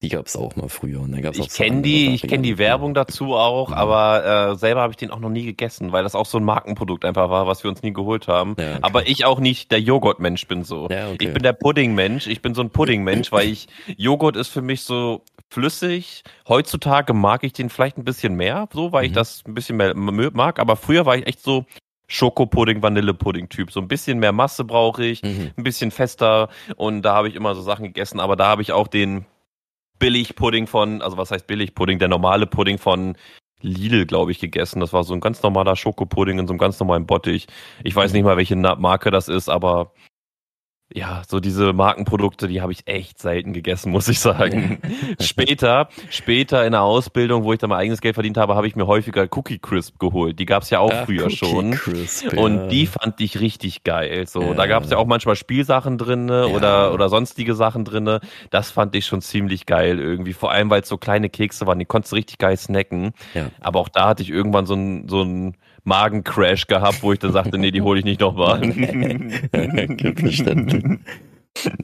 Die gab es auch mal früher. Und dann gab's ich kenne die, ich kenne die Werbung dazu auch, ja. aber äh, selber habe ich den auch noch nie gegessen, weil das auch so ein Markenprodukt einfach war, was wir uns nie geholt haben. Ja, okay. Aber ich auch nicht der Joghurtmensch bin so. Ja, okay. Ich bin der Puddingmensch. Ich bin so ein Puddingmensch, weil ich Joghurt ist für mich so flüssig. Heutzutage mag ich den vielleicht ein bisschen mehr, so, weil mhm. ich das ein bisschen mehr mag. Aber früher war ich echt so Schokopudding, Vanillepudding-Typ. So ein bisschen mehr Masse brauche ich, mhm. ein bisschen fester. Und da habe ich immer so Sachen gegessen. Aber da habe ich auch den Billigpudding von, also was heißt Billigpudding? Der normale Pudding von Lidl, glaube ich, gegessen. Das war so ein ganz normaler Schokopudding in so einem ganz normalen Bottich. Ich weiß nicht mal, welche Marke das ist, aber ja, so diese Markenprodukte, die habe ich echt selten gegessen, muss ich sagen. später, später in der Ausbildung, wo ich dann mein eigenes Geld verdient habe, habe ich mir häufiger Cookie Crisp geholt. Die gab es ja auch ja, früher Cookie schon. Crisp, ja. Und die fand ich richtig geil. So, ja. da gab es ja auch manchmal Spielsachen drinne oder oder sonstige Sachen drinne. Das fand ich schon ziemlich geil irgendwie. Vor allem, weil es so kleine Kekse waren, die konntest du richtig geil snacken. Aber auch da hatte ich irgendwann so ein so ein Magencrash gehabt, wo ich dann sagte, nee, die hole ich nicht nochmal.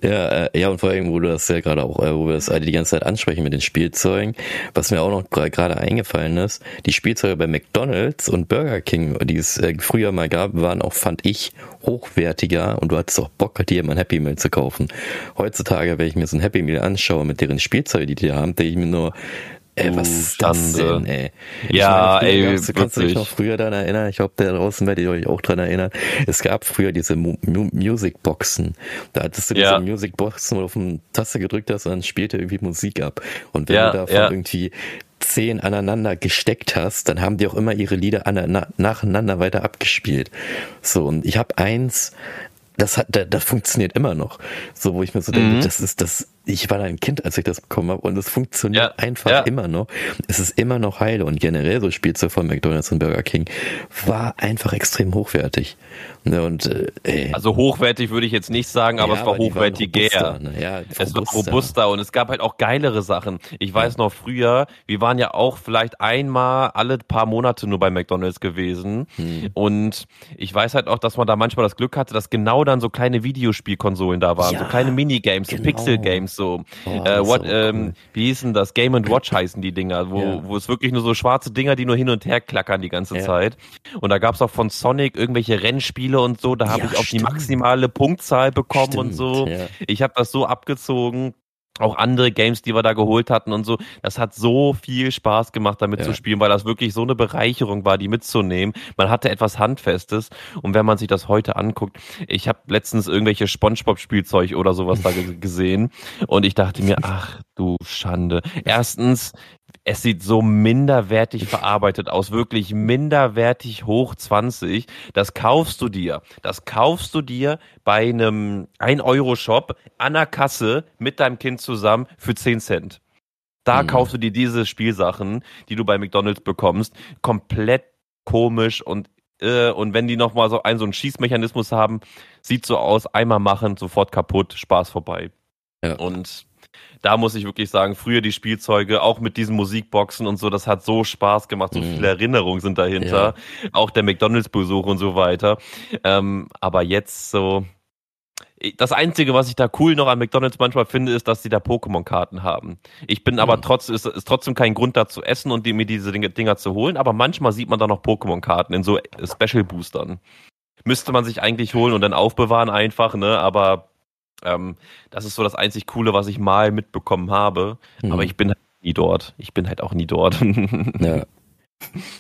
Ja, äh, ja, und vor allem, wo du das ja gerade auch, äh, wo wir das die ganze Zeit ansprechen mit den Spielzeugen, was mir auch noch gerade eingefallen ist, die Spielzeuge bei McDonalds und Burger King, die es äh, früher mal gab, waren auch, fand ich, hochwertiger und du hattest auch Bock, dir mal ein Happy Meal zu kaufen. Heutzutage, wenn ich mir so ein Happy Meal anschaue mit deren Spielzeuge, die die haben, denke ich mir nur, Ey, was ist das denn, ey? Ja, meine, ey, gab's, kannst du dich noch früher daran erinnern? Ich glaube, da draußen werdet ihr euch auch dran erinnern. Es gab früher diese Mu Musicboxen. Da hattest du diese ja. Musicboxen, wo du auf eine Taste gedrückt hast und dann spielte irgendwie Musik ab. Und wenn ja, du davon ja. irgendwie zehn aneinander gesteckt hast, dann haben die auch immer ihre Lieder nacheinander weiter abgespielt. So, und ich habe eins, das hat, das funktioniert immer noch. So, wo ich mir so denke, mhm. das ist das ich war da ein Kind, als ich das bekommen habe und es funktioniert ja, einfach ja. immer noch. Es ist immer noch heile und generell so Spielzeug von McDonald's und Burger King war einfach extrem hochwertig. Ne, und, äh. Also hochwertig würde ich jetzt nicht sagen, aber ja, es war hochwertiger. Ne? Ja, es war robuster und es gab halt auch geilere Sachen. Ich weiß noch früher, wir waren ja auch vielleicht einmal alle paar Monate nur bei McDonald's gewesen hm. und ich weiß halt auch, dass man da manchmal das Glück hatte, dass genau dann so kleine Videospielkonsolen da waren, so kleine Minigames, genau. Pixel-Games so. Oh, äh, what, ähm, wie hießen das? Game and Watch heißen die Dinger, wo, ja. wo es wirklich nur so schwarze Dinger, die nur hin und her klackern die ganze ja. Zeit. Und da gab's auch von Sonic irgendwelche Rennspiele und so, da habe ja, ich auch stimmt. die maximale Punktzahl bekommen stimmt, und so. Ich habe das so abgezogen auch andere Games, die wir da geholt hatten und so. Das hat so viel Spaß gemacht, damit ja. zu spielen, weil das wirklich so eine Bereicherung war, die mitzunehmen. Man hatte etwas Handfestes und wenn man sich das heute anguckt, ich habe letztens irgendwelche SpongeBob-Spielzeug oder sowas da gesehen und ich dachte mir, ach du Schande. Erstens, es sieht so minderwertig verarbeitet aus, wirklich minderwertig hoch 20. Das kaufst du dir. Das kaufst du dir bei einem 1-Euro-Shop an der Kasse mit deinem Kind zusammen für 10 Cent. Da mhm. kaufst du dir diese Spielsachen, die du bei McDonalds bekommst, komplett komisch und äh, und wenn die nochmal so einen so einen Schießmechanismus haben, sieht so aus, einmal machen, sofort kaputt, Spaß vorbei. Ja. Und da muss ich wirklich sagen, früher die Spielzeuge, auch mit diesen Musikboxen und so, das hat so Spaß gemacht, so mhm. viele Erinnerungen sind dahinter, ja. auch der McDonalds-Besuch und so weiter. Ähm, aber jetzt so, das Einzige, was ich da cool noch an McDonalds manchmal finde, ist, dass sie da Pokémon-Karten haben. Ich bin aber mhm. trotzdem, ist, ist trotzdem kein Grund da zu essen und mir diese Dinger zu holen, aber manchmal sieht man da noch Pokémon-Karten in so Special-Boostern. Müsste man sich eigentlich holen und dann aufbewahren einfach, ne, aber ähm, das ist so das einzig Coole, was ich mal mitbekommen habe. Mhm. Aber ich bin halt nie dort. Ich bin halt auch nie dort. ja.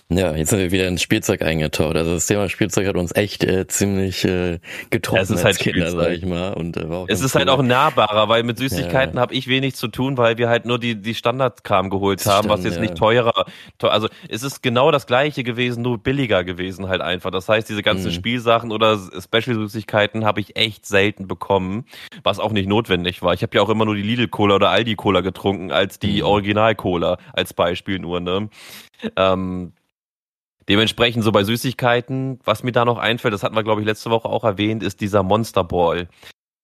Ja, jetzt sind wir wieder ins Spielzeug eingetaucht. Also das Thema Spielzeug hat uns echt äh, ziemlich äh, getroffen es ist als halt Kinder, sag ich mal. Und, äh, war auch es ist halt cool. halt auch nahbarer, weil mit Süßigkeiten ja. habe ich wenig zu tun, weil wir halt nur die, die Standardkram geholt das haben, was jetzt ja. nicht teurer. Also es ist genau das gleiche gewesen, nur billiger gewesen halt einfach. Das heißt, diese ganzen mhm. Spielsachen oder Special-Süßigkeiten habe ich echt selten bekommen, was auch nicht notwendig war. Ich habe ja auch immer nur die Lidl-Cola oder Aldi-Cola getrunken, als die mhm. Original-Cola, als Beispiel nur, ne? Ähm, dementsprechend so bei Süßigkeiten, was mir da noch einfällt, das hatten wir, glaube ich, letzte Woche auch erwähnt, ist dieser Monster Ball.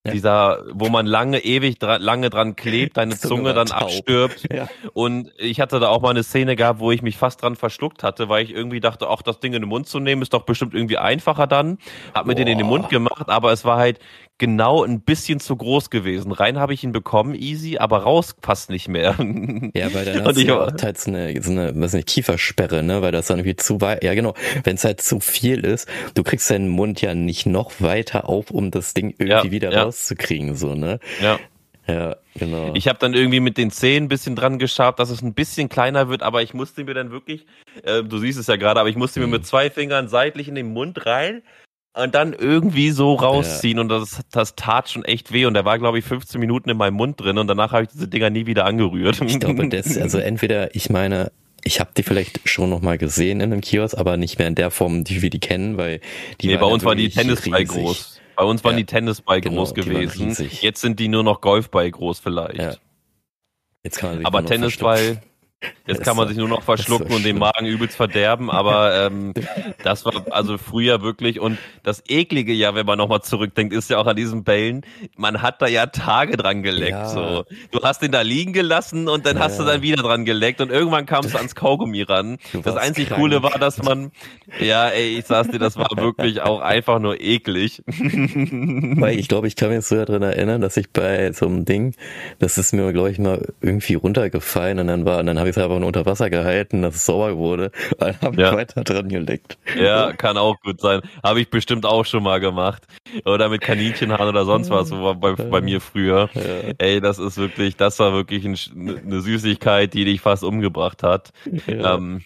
Ja. Dieser, wo man lange, ewig dra lange dran klebt, deine Zunge dann taub. abstirbt. Ja. Und ich hatte da auch mal eine Szene gehabt, wo ich mich fast dran verschluckt hatte, weil ich irgendwie dachte, auch das Ding in den Mund zu nehmen, ist doch bestimmt irgendwie einfacher dann. Hab mir den in den Mund gemacht, aber es war halt genau ein bisschen zu groß gewesen. Rein habe ich ihn bekommen, easy, aber raus passt nicht mehr. Ja, weil dann hast du ja auch teils eine, so eine, was ist eine Kiefersperre, ne, weil das dann irgendwie zu weit, ja genau, wenn es halt zu viel ist, du kriegst deinen Mund ja nicht noch weiter auf, um das Ding irgendwie ja, wieder ja. rauszukriegen, so, ne? Ja. Ja, genau. Ich habe dann irgendwie mit den Zehen ein bisschen dran geschabt, dass es ein bisschen kleiner wird, aber ich musste mir dann wirklich, äh, du siehst es ja gerade, aber ich musste mhm. mir mit zwei Fingern seitlich in den Mund rein und dann irgendwie so rausziehen ja. und das, das tat schon echt weh und der war glaube ich 15 Minuten in meinem Mund drin und danach habe ich diese Dinger nie wieder angerührt. Ich glaube, das, also entweder, ich meine, ich habe die vielleicht schon noch mal gesehen in einem Kiosk, aber nicht mehr in der Form, die wir die kennen, weil die nee, bei uns war die Tennisball groß. Bei uns waren ja, die Tennisball genau, groß gewesen. Jetzt sind die nur noch Golfball groß vielleicht. Ja. Jetzt kann man aber Tennisball, Jetzt kann man sich nur noch verschlucken und den Magen übelst verderben, aber ähm, das war also früher wirklich und das eklige ja, wenn man nochmal zurückdenkt, ist ja auch an diesen Bällen, man hat da ja Tage dran geleckt. Ja. So. Du hast den da liegen gelassen und dann ja. hast du dann wieder dran geleckt und irgendwann kamst du ans Kaugummi ran. Das einzig krank. Coole war, dass man, ja ey, ich sag's dir, das war wirklich auch einfach nur eklig. Weil ich glaube, ich kann mich so daran erinnern, dass ich bei so einem Ding, das ist mir, glaube ich, mal irgendwie runtergefallen und dann war, und dann habe ich es einfach nur unter Wasser gehalten, dass es sauer wurde. Dann habe ich ja. weiter dran geleckt. Ja, kann auch gut sein. Habe ich bestimmt auch schon mal gemacht. Oder mit Kaninchenhaaren oder sonst was, so bei, bei mir früher. Ja. Ey, das ist wirklich, das war wirklich ein, eine Süßigkeit, die dich fast umgebracht hat. Ja. Ähm,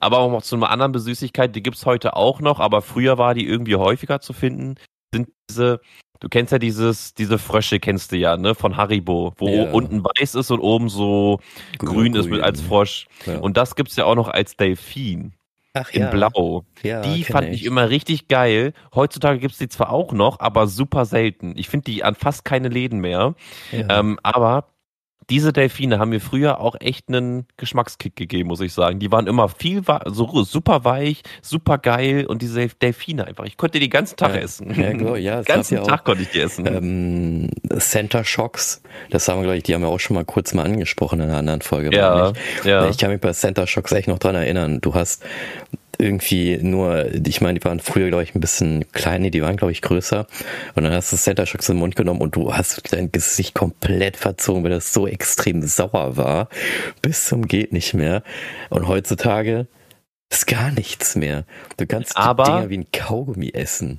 aber auch noch zu einer anderen Süßigkeit, die gibt's heute auch noch, aber früher war die irgendwie häufiger zu finden, sind diese Du kennst ja dieses, diese Frösche kennst du ja, ne, von Haribo, wo ja. unten weiß ist und oben so grün, grün ist mit als Frosch. Ja. Und das gibt's ja auch noch als Delfin. Ach, in ja. Blau. Ja, die fand ich. ich. immer richtig geil. Heutzutage gibt's die zwar auch noch, aber super selten. Ich finde die an fast keine Läden mehr. Ja. Ähm, aber diese Delfine haben mir früher auch echt einen Geschmackskick gegeben, muss ich sagen. Die waren immer viel so super weich, super geil und diese Delfine einfach. Ich konnte die ganzen Tag ja, essen. Ja, genau, ja, den ganzen Tag auch, konnte ich die essen. Ähm, Center Shocks, das haben wir glaube ich, die haben wir auch schon mal kurz mal angesprochen in einer anderen Folge. Ja, ja. Ich kann mich bei Center Shocks echt noch dran erinnern. Du hast irgendwie nur, ich meine, die waren früher, glaube ich, ein bisschen kleiner, die waren, glaube ich, größer. Und dann hast du Center Shocks im Mund genommen und du hast dein Gesicht komplett verzogen, weil das so extrem sauer war. Bis zum geht nicht mehr. Und heutzutage ist gar nichts mehr. Du kannst aber, Dinger wie ein Kaugummi essen.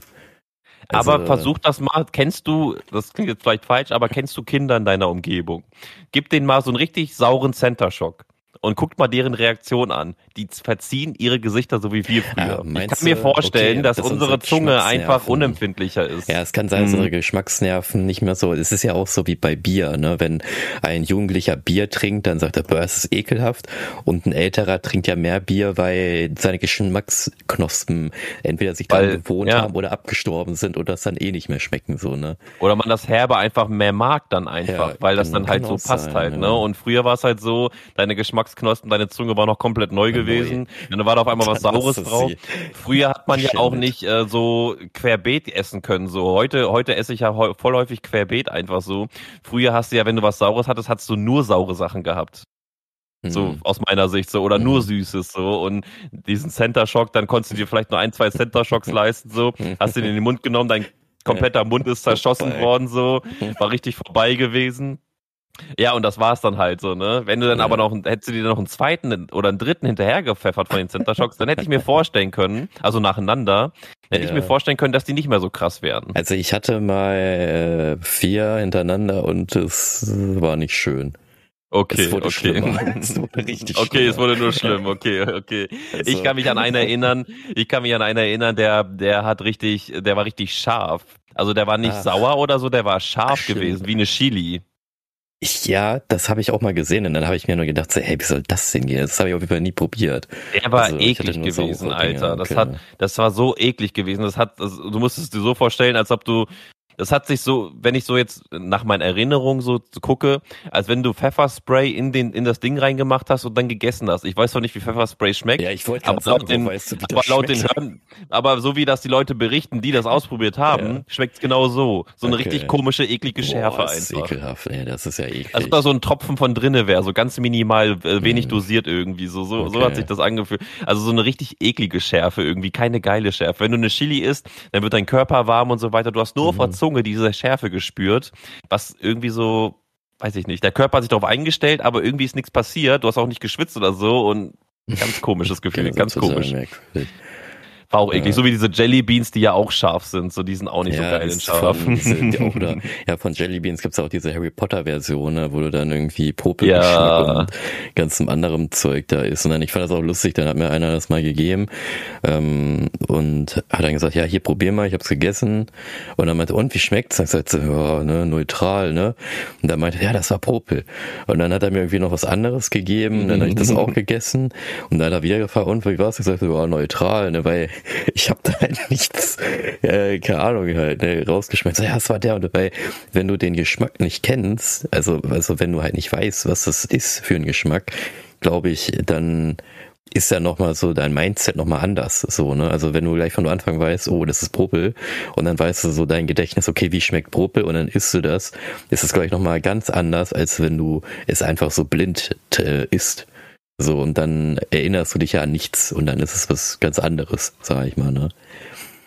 Also, aber versuch das mal, kennst du, das klingt jetzt vielleicht falsch, aber kennst du Kinder in deiner Umgebung? Gib denen mal so einen richtig sauren Center Shock und guckt mal deren Reaktion an. Die verziehen ihre Gesichter so wie wir früher. Ja, ich kann mir vorstellen, okay, dass das unsere Zunge einfach unempfindlicher ist. Ja, es kann sein, dass mhm. unsere Geschmacksnerven nicht mehr so. Es ist ja auch so wie bei Bier, ne? Wenn ein Jugendlicher Bier trinkt, dann sagt er, boah, es ist ekelhaft. Und ein älterer trinkt ja mehr Bier, weil seine Geschmacksknospen entweder sich daran gewohnt ja. haben oder abgestorben sind oder das dann eh nicht mehr schmecken, so, ne? Oder man das Herbe einfach mehr mag dann einfach, ja, weil das dann halt so passt sein, halt, ne? Und früher war es halt so, deine Geschmacks Geschmacksknospen, deine Zunge war noch komplett neu gewesen. Und dann war da auf einmal was Saures drauf. Früher hat man ja auch nicht äh, so querbeet essen können. So heute, heute esse ich ja voll häufig querbeet einfach so. Früher hast du ja, wenn du was Saures hattest, hast du nur saure Sachen gehabt. So mhm. aus meiner Sicht so oder nur mhm. Süßes so und diesen Center Shock, dann konntest du dir vielleicht nur ein, zwei Center Shocks leisten so, hast den in den Mund genommen, dein kompletter Mund ist zerschossen worden so, war richtig vorbei gewesen. Ja, und das war's dann halt so, ne? Wenn du dann ja. aber noch, hättest du dir noch einen zweiten oder einen dritten hinterher gepfeffert von den Center Shocks, dann hätte ich mir vorstellen können, also nacheinander, hätte ja. ich mir vorstellen können, dass die nicht mehr so krass werden. Also ich hatte mal äh, vier hintereinander und es war nicht schön. Okay, es wurde okay. Es wurde richtig okay, schlimmer. es wurde nur schlimm. Okay, okay. Also. Ich kann mich an einen erinnern. Ich kann mich an einen erinnern, der, der hat richtig, der war richtig scharf. Also der war nicht Ach. sauer oder so, der war scharf Ach, gewesen, wie eine Chili. Ich, ja, das habe ich auch mal gesehen und dann habe ich mir nur gedacht, so, hey, wie soll das denn gehen? Das habe ich auf jeden Fall nie probiert. Der war also, eklig gewesen, Alter. Das hat, das war so eklig gewesen. Das hat, das, du musst es dir so vorstellen, als ob du das hat sich so, wenn ich so jetzt nach meinen Erinnerungen so gucke, als wenn du Pfefferspray in den in das Ding reingemacht hast und dann gegessen hast. Ich weiß zwar nicht, wie Pfefferspray schmeckt. Ja, ich wollte aber sagen, den, weißt du, aber laut den Hören, aber so wie das die Leute berichten, die das ausprobiert haben, ja. schmeckt es genau so. So eine okay. richtig komische, eklige Schärfe Boah, einfach. Ist ekelhaft, ey, das ist ja eklig. Als ob da so ein Tropfen von drinne wäre, so ganz minimal, äh, wenig mhm. dosiert irgendwie. So, so, okay. so hat sich das angefühlt. Also so eine richtig eklige Schärfe irgendwie, keine geile Schärfe. Wenn du eine Chili isst, dann wird dein Körper warm und so weiter. Du hast nur mhm. auf Zunge diese Schärfe gespürt, was irgendwie so, weiß ich nicht, der Körper hat sich darauf eingestellt, aber irgendwie ist nichts passiert, du hast auch nicht geschwitzt oder so und ganz komisches Gefühl, ganz komisch. Merkwürdig. War auch eklig. Ja. So wie diese Jellybeans, die ja auch scharf sind. So, die sind auch nicht ja, so geil in scharf. Von, diese, auch, oder, ja, von Jellybeans gibt's auch diese Harry Potter Version, ne, wo du dann irgendwie Popelgeschmack ja. und ganzem anderem Zeug da ist. Und dann, ich fand das auch lustig, dann hat mir einer das mal gegeben ähm, und hat dann gesagt, ja, hier probier mal, ich hab's gegessen. Und dann meinte, und wie schmeckt's? Dann sagte ja, ne, neutral, ne? Und dann meinte, ja, das war Popel. Und dann hat er mir irgendwie noch was anderes gegeben, dann habe ich das auch gegessen. Und dann hat er wieder gefragt, und wie war's? Ich sagte, ja, neutral, ne, weil ich habe da halt nichts, äh, keine Ahnung, halt, ne, rausgeschmeckt. So, ja, es war der und dabei, wenn du den Geschmack nicht kennst, also, also wenn du halt nicht weißt, was das ist für ein Geschmack, glaube ich, dann ist ja nochmal so dein Mindset nochmal anders, so, ne? Also wenn du gleich von Anfang weißt, oh, das ist Propel, und dann weißt du so dein Gedächtnis, okay, wie schmeckt Propel, und dann isst du das, ist es gleich nochmal ganz anders, als wenn du es einfach so blind äh, isst. So, und dann erinnerst du dich ja an nichts und dann ist es was ganz anderes, sag ich mal, ne?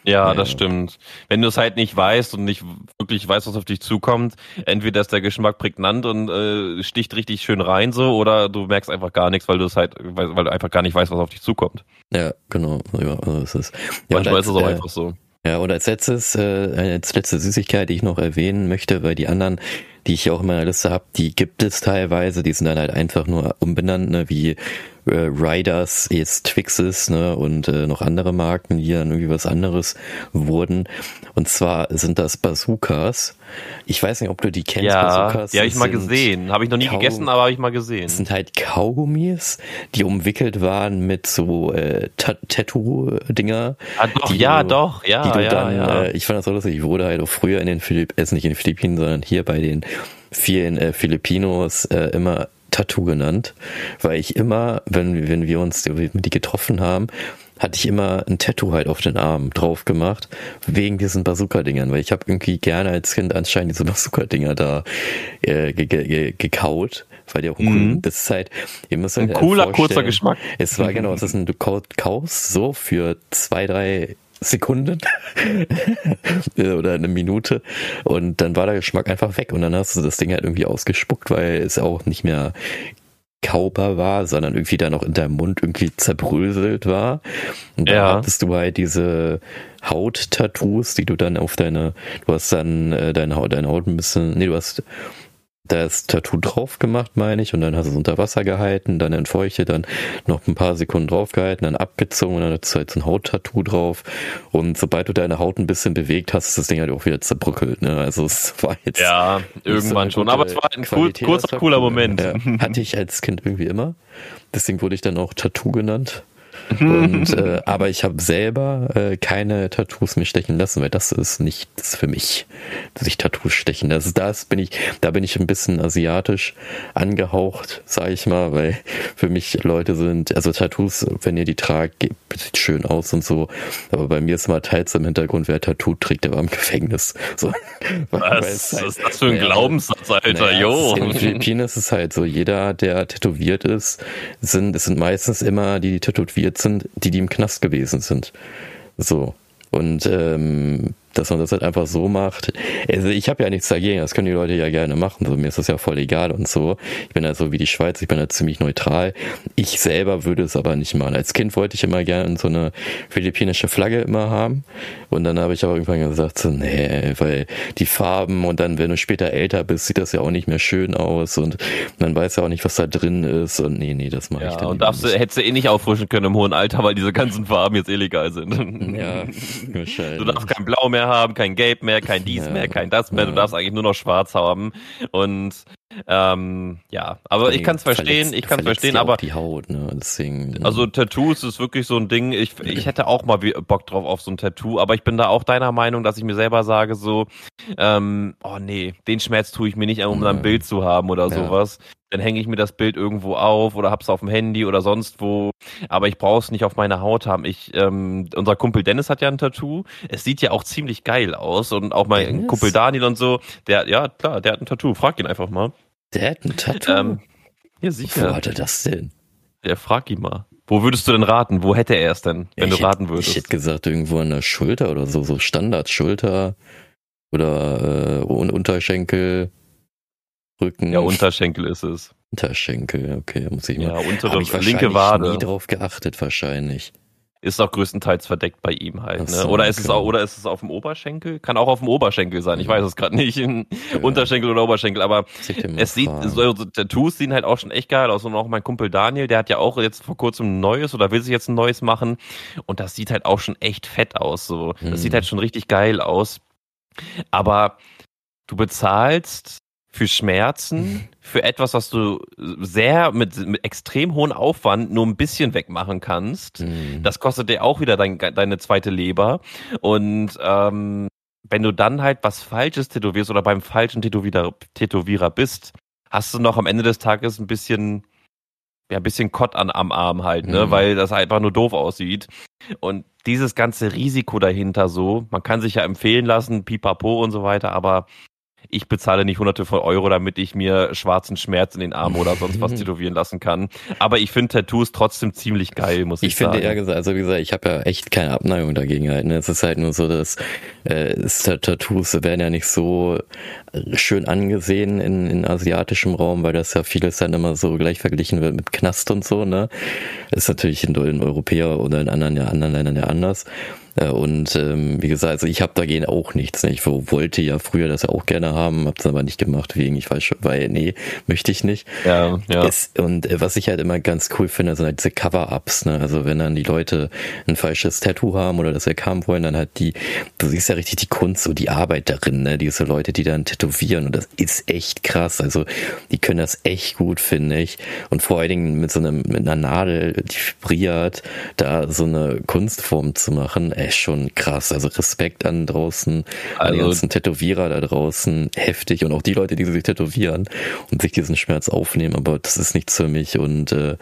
Ja, das stimmt. Wenn du es halt nicht weißt und nicht wirklich weißt, was auf dich zukommt, entweder ist der Geschmack prägnant und äh, sticht richtig schön rein so, oder du merkst einfach gar nichts, weil du es halt, weil, weil, du einfach gar nicht weißt, was auf dich zukommt. Ja, genau. Ja, also es ist, ja, Manchmal als, ist es auch äh, einfach so. Ja, und als letztes, äh, als letzte Süßigkeit, die ich noch erwähnen möchte, weil die anderen die ich auch in meiner Liste habe, die gibt es teilweise, die sind dann halt einfach nur umbenannt, ne, wie äh, Riders, jetzt Twixes, ne, und äh, noch andere Marken, die dann irgendwie was anderes wurden. Und zwar sind das Bazookas. Ich weiß nicht, ob du die kennst, ja, Bazookas. Ja, habe ich mal gesehen. Habe ich noch nie Kau gegessen, aber habe ich mal gesehen. Das sind halt Kaugummis, die umwickelt waren mit so äh, Tattoo-Dinger. Ah, doch, ja, du, doch, ja. Die du ja, dann, ja. Äh, ich fand das so lustig, ich wurde halt auch früher in den Philippinen, äh, nicht in den Philippinen, sondern hier bei den vielen äh, Filipinos äh, immer Tattoo genannt, weil ich immer, wenn, wenn wir uns die, die getroffen haben, hatte ich immer ein Tattoo halt auf den Arm drauf gemacht, wegen diesen Bazooka-Dingern, weil ich habe irgendwie gerne als Kind anscheinend diese Bazooka-Dinger da äh, ge ge gekaut, weil die auch mhm. cool, das ist halt, ihr müsst euch ein cooler, kurzer Geschmack. Es war genau, es ist ein, du kaust so für zwei, drei Sekunden oder eine Minute und dann war der Geschmack einfach weg und dann hast du das Ding halt irgendwie ausgespuckt, weil es auch nicht mehr kaubar war, sondern irgendwie dann auch in deinem Mund irgendwie zerbröselt war. Und da ja. hattest du halt diese Haut-Tattoos, die du dann auf deine, du hast dann äh, deine Haut, deine Haut ein bisschen, nee, du hast das Tattoo drauf gemacht, meine ich, und dann hast du es unter Wasser gehalten, dann entfeuchtet, dann noch ein paar Sekunden drauf gehalten, dann abgezogen und dann hast du halt so ein Hauttattoo drauf. Und sobald du deine Haut ein bisschen bewegt hast, ist das Ding halt auch wieder zerbrückelt. Ne? Also es war jetzt. Ja, irgendwann schon. Aber es war ein cool, kurzer, cooler Moment. Ja, hatte ich als Kind irgendwie immer. Deswegen wurde ich dann auch Tattoo genannt. Und, äh, aber ich habe selber äh, keine Tattoos mich stechen lassen, weil das ist nichts für mich, sich Tattoos stechen. Das, das bin ich, da bin ich ein bisschen asiatisch angehaucht, sage ich mal, weil für mich Leute sind, also Tattoos, wenn ihr die tragt, sieht schön aus und so. Aber bei mir ist mal teils im Hintergrund, wer Tattoo trägt, der war im Gefängnis. So, Was halt, ist das für ein ja, Glaubenssatz, Alter? Naja, jo. In den Philippinen ist es halt so, jeder, der tätowiert ist, sind, es sind meistens immer die, die tätowiert sind, die, die im Knast gewesen sind. So. Und ähm, dass man das halt einfach so macht. Also ich habe ja nichts dagegen, das können die Leute ja gerne machen. So, mir ist das ja voll egal und so. Ich bin halt so wie die Schweiz, ich bin halt ziemlich neutral. Ich selber würde es aber nicht machen. Als Kind wollte ich immer gerne so eine philippinische Flagge immer haben. Und dann habe ich aber irgendwann gesagt, so, nee, weil die Farben und dann, wenn du später älter bist, sieht das ja auch nicht mehr schön aus und man weiß ja auch nicht, was da drin ist. Und nee, nee, das mache ja, ich dann und darfst nicht. Du, hättest du eh nicht auffrischen können im hohen Alter, weil diese ganzen Farben jetzt illegal sind. Ja, wahrscheinlich. Du darfst kein Blau mehr haben, kein Gelb mehr, kein dies mehr, kein das mehr. Du darfst eigentlich nur noch Schwarz haben. Und ähm, ja, aber ich kann es verstehen, ich kann es verstehen, aber die Haut, ne? Deswegen. Also Tattoos ist wirklich so ein Ding. Ich, ich hätte auch mal Bock drauf auf so ein Tattoo, aber ich bin da auch deiner Meinung, dass ich mir selber sage so, ähm, oh nee, den Schmerz tue ich mir nicht, um ja. ein Bild zu haben oder ja. sowas. Dann hänge ich mir das Bild irgendwo auf oder hab's auf dem Handy oder sonst wo. Aber ich brauche es nicht auf meiner Haut haben. Ich, ähm, unser Kumpel Dennis hat ja ein Tattoo. Es sieht ja auch ziemlich geil aus und auch mein Dennis? Kumpel Daniel und so. Der, ja klar, der hat ein Tattoo. Frag ihn einfach mal. Der hat ein Tattoo? Ähm, ja, sicher. Wo hat er das denn? Ja, frag ihn mal. Wo würdest du denn raten? Wo hätte er es denn, wenn ja, du raten würdest? Ich hätte gesagt, irgendwo an der Schulter oder so, so Standard-Schulter. Oder äh, Unterschenkel, Rücken. Ja, Unterschenkel ist es. Unterschenkel, okay, muss ich mal. Ja, untere ich linke Wade. nie drauf geachtet wahrscheinlich. Ist auch größtenteils verdeckt bei ihm halt. Ne? oder ist genau. es auch, oder ist es auf dem Oberschenkel? Kann auch auf dem Oberschenkel sein. Ich weiß es gerade nicht. In ja. Unterschenkel oder Oberschenkel, aber es sieht, so, so, Tattoos sehen halt auch schon echt geil aus. Und auch mein Kumpel Daniel, der hat ja auch jetzt vor kurzem ein neues oder will sich jetzt ein neues machen. Und das sieht halt auch schon echt fett aus. So. Das hm. sieht halt schon richtig geil aus. Aber du bezahlst für Schmerzen, für etwas, was du sehr mit, mit extrem hohem Aufwand nur ein bisschen wegmachen kannst. Mhm. Das kostet dir auch wieder dein, deine zweite Leber. Und ähm, wenn du dann halt was Falsches tätowierst oder beim falschen Tätowierer, Tätowierer bist, hast du noch am Ende des Tages ein bisschen, ja, ein bisschen Kott an, am Arm halt, ne, mhm. weil das einfach nur doof aussieht. Und dieses ganze Risiko dahinter so, man kann sich ja empfehlen lassen, pipapo und so weiter, aber ich bezahle nicht hunderte von Euro, damit ich mir schwarzen Schmerz in den Arm oder sonst was tätowieren lassen kann. Aber ich finde Tattoos trotzdem ziemlich geil, muss ich, ich sagen. Ich finde eher gesagt, also wie gesagt, ich habe ja echt keine Abneigung dagegen halt. Ne? Es ist halt nur so, dass äh, Tattoos werden ja nicht so schön angesehen in, in asiatischem Raum, weil das ja vieles dann immer so gleich verglichen wird mit Knast und so, ne? Ist natürlich in, in Europäer oder in anderen, ja, anderen Ländern ja anders. Äh, und ähm, wie gesagt, also ich habe dagegen auch nichts. Ne? Ich wollte ja früher das auch gerne haben, habe es aber nicht gemacht, wegen ich weiß schon, weil nee, möchte ich nicht. Ja, ja. Es, und äh, was ich halt immer ganz cool finde, sind halt diese Cover-Ups. Ne? Also wenn dann die Leute ein falsches Tattoo haben oder das haben wollen, dann halt die, du siehst ja richtig die Kunst, so die Arbeit darin, ne? diese Leute, die dann tätowieren und das ist echt krass. Also die können das echt gut, finde ich. Und vor allen Dingen mit so einem, mit einer Nadel, die vibriert, da so eine Kunstform zu machen, ey, ist schon krass. Also Respekt an draußen, also, an die also ganzen Tätowierer da draußen, heftig. Und auch die Leute, die sich tätowieren und sich diesen Schmerz aufnehmen, aber das ist nichts für mich. Und äh,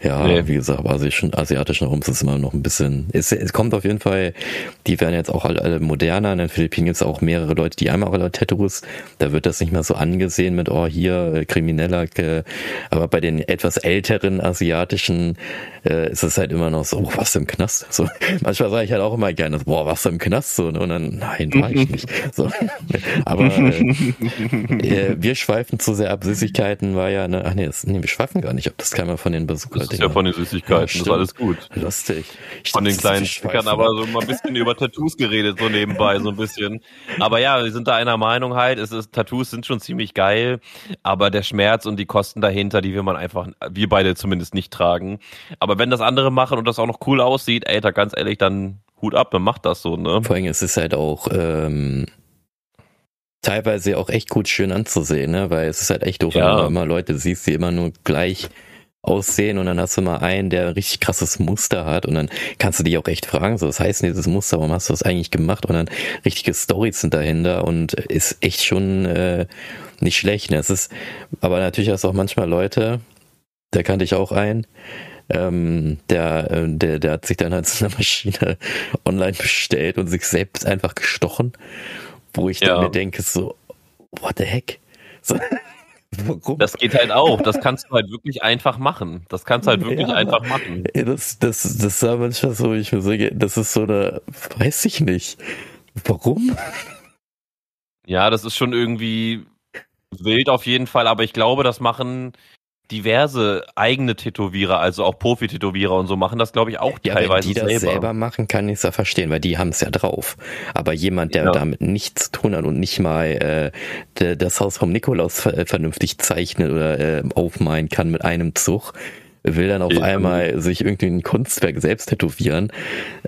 ja, nee. wie gesagt, asiatischen, asiatischen Raum ist es immer noch ein bisschen. Es, es kommt auf jeden Fall, die werden jetzt auch alle, alle moderner. In den Philippinen gibt es auch mehrere Leute, die einmal alle Tattoos. Da wird das nicht mehr so angesehen mit, oh, hier, äh, Krimineller. Äh, aber bei den etwas älteren asiatischen äh, ist es halt immer noch so, oh, was im Knast? So, manchmal sage ich halt auch immer gerne, boah, was im Knast? So, ne? und dann, nein, war ich nicht. So. Aber äh, äh, wir schweifen zu sehr ab. Süßigkeiten war ja, ne, ach nee, das, nee, wir schweifen gar nicht ab. Das man von den Besuchern das ist ja von den Süßigkeiten, ja, das ist alles gut. Lustig. Ich von den kleinen Stickern, aber so mal ein bisschen über Tattoos geredet, so nebenbei, so ein bisschen. Aber ja, wir sind da einer Meinung halt, es ist, Tattoos sind schon ziemlich geil, aber der Schmerz und die Kosten dahinter, die will man einfach, wir beide zumindest nicht tragen. Aber wenn das andere machen und das auch noch cool aussieht, ey, da ganz ehrlich, dann Hut ab, dann macht das so, ne? Vor allem, es ist halt auch, ähm, teilweise auch echt gut schön anzusehen, ne? Weil es ist halt echt doof, ja. wenn du immer Leute siehst, die immer nur gleich aussehen und dann hast du mal einen, der ein richtig krasses Muster hat und dann kannst du dich auch echt fragen, so was heißt denn dieses Muster, warum hast du das eigentlich gemacht und dann richtige Stories sind dahinter und ist echt schon äh, nicht schlecht. Ne? Es ist, aber natürlich hast du auch manchmal Leute, da kannte ich auch einen, ähm, der, äh, der, der hat sich dann halt so eine Maschine online bestellt und sich selbst einfach gestochen, wo ich ja. dann mir denke, so, what the heck? So? Das geht halt auch. Das kannst du halt wirklich einfach machen. Das kannst du halt wirklich ja, einfach machen. Das, das, das war manchmal so, ich mir sage, das ist so eine, weiß ich nicht. Warum? Ja, das ist schon irgendwie wild auf jeden Fall, aber ich glaube, das machen diverse eigene Tätowierer, also auch Profi-Tätowierer und so machen das, glaube ich, auch ja, teilweise wenn die das selber. machen, kann ich es ja verstehen, weil die haben es ja drauf. Aber jemand, der ja. damit nichts zu tun hat und nicht mal äh, das Haus vom Nikolaus vernünftig zeichnet oder äh, aufmalen kann mit einem Zug, will dann auf ja. einmal sich irgendwie ein Kunstwerk selbst tätowieren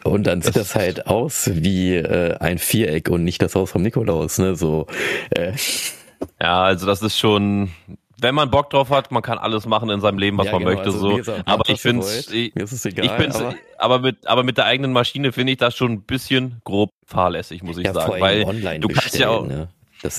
und dann sieht das, das halt aus wie äh, ein Viereck und nicht das Haus vom Nikolaus, ne? So. Äh. Ja, also das ist schon, wenn man Bock drauf hat, man kann alles machen in seinem Leben, was ja, man genau, möchte. Also, so. Gesagt, aber ich finde, ich, es egal. Ich find's, aber, aber mit, aber mit der eigenen Maschine finde ich das schon ein bisschen grob fahrlässig, muss ich ja, sagen, weil du kannst ja auch. Ne?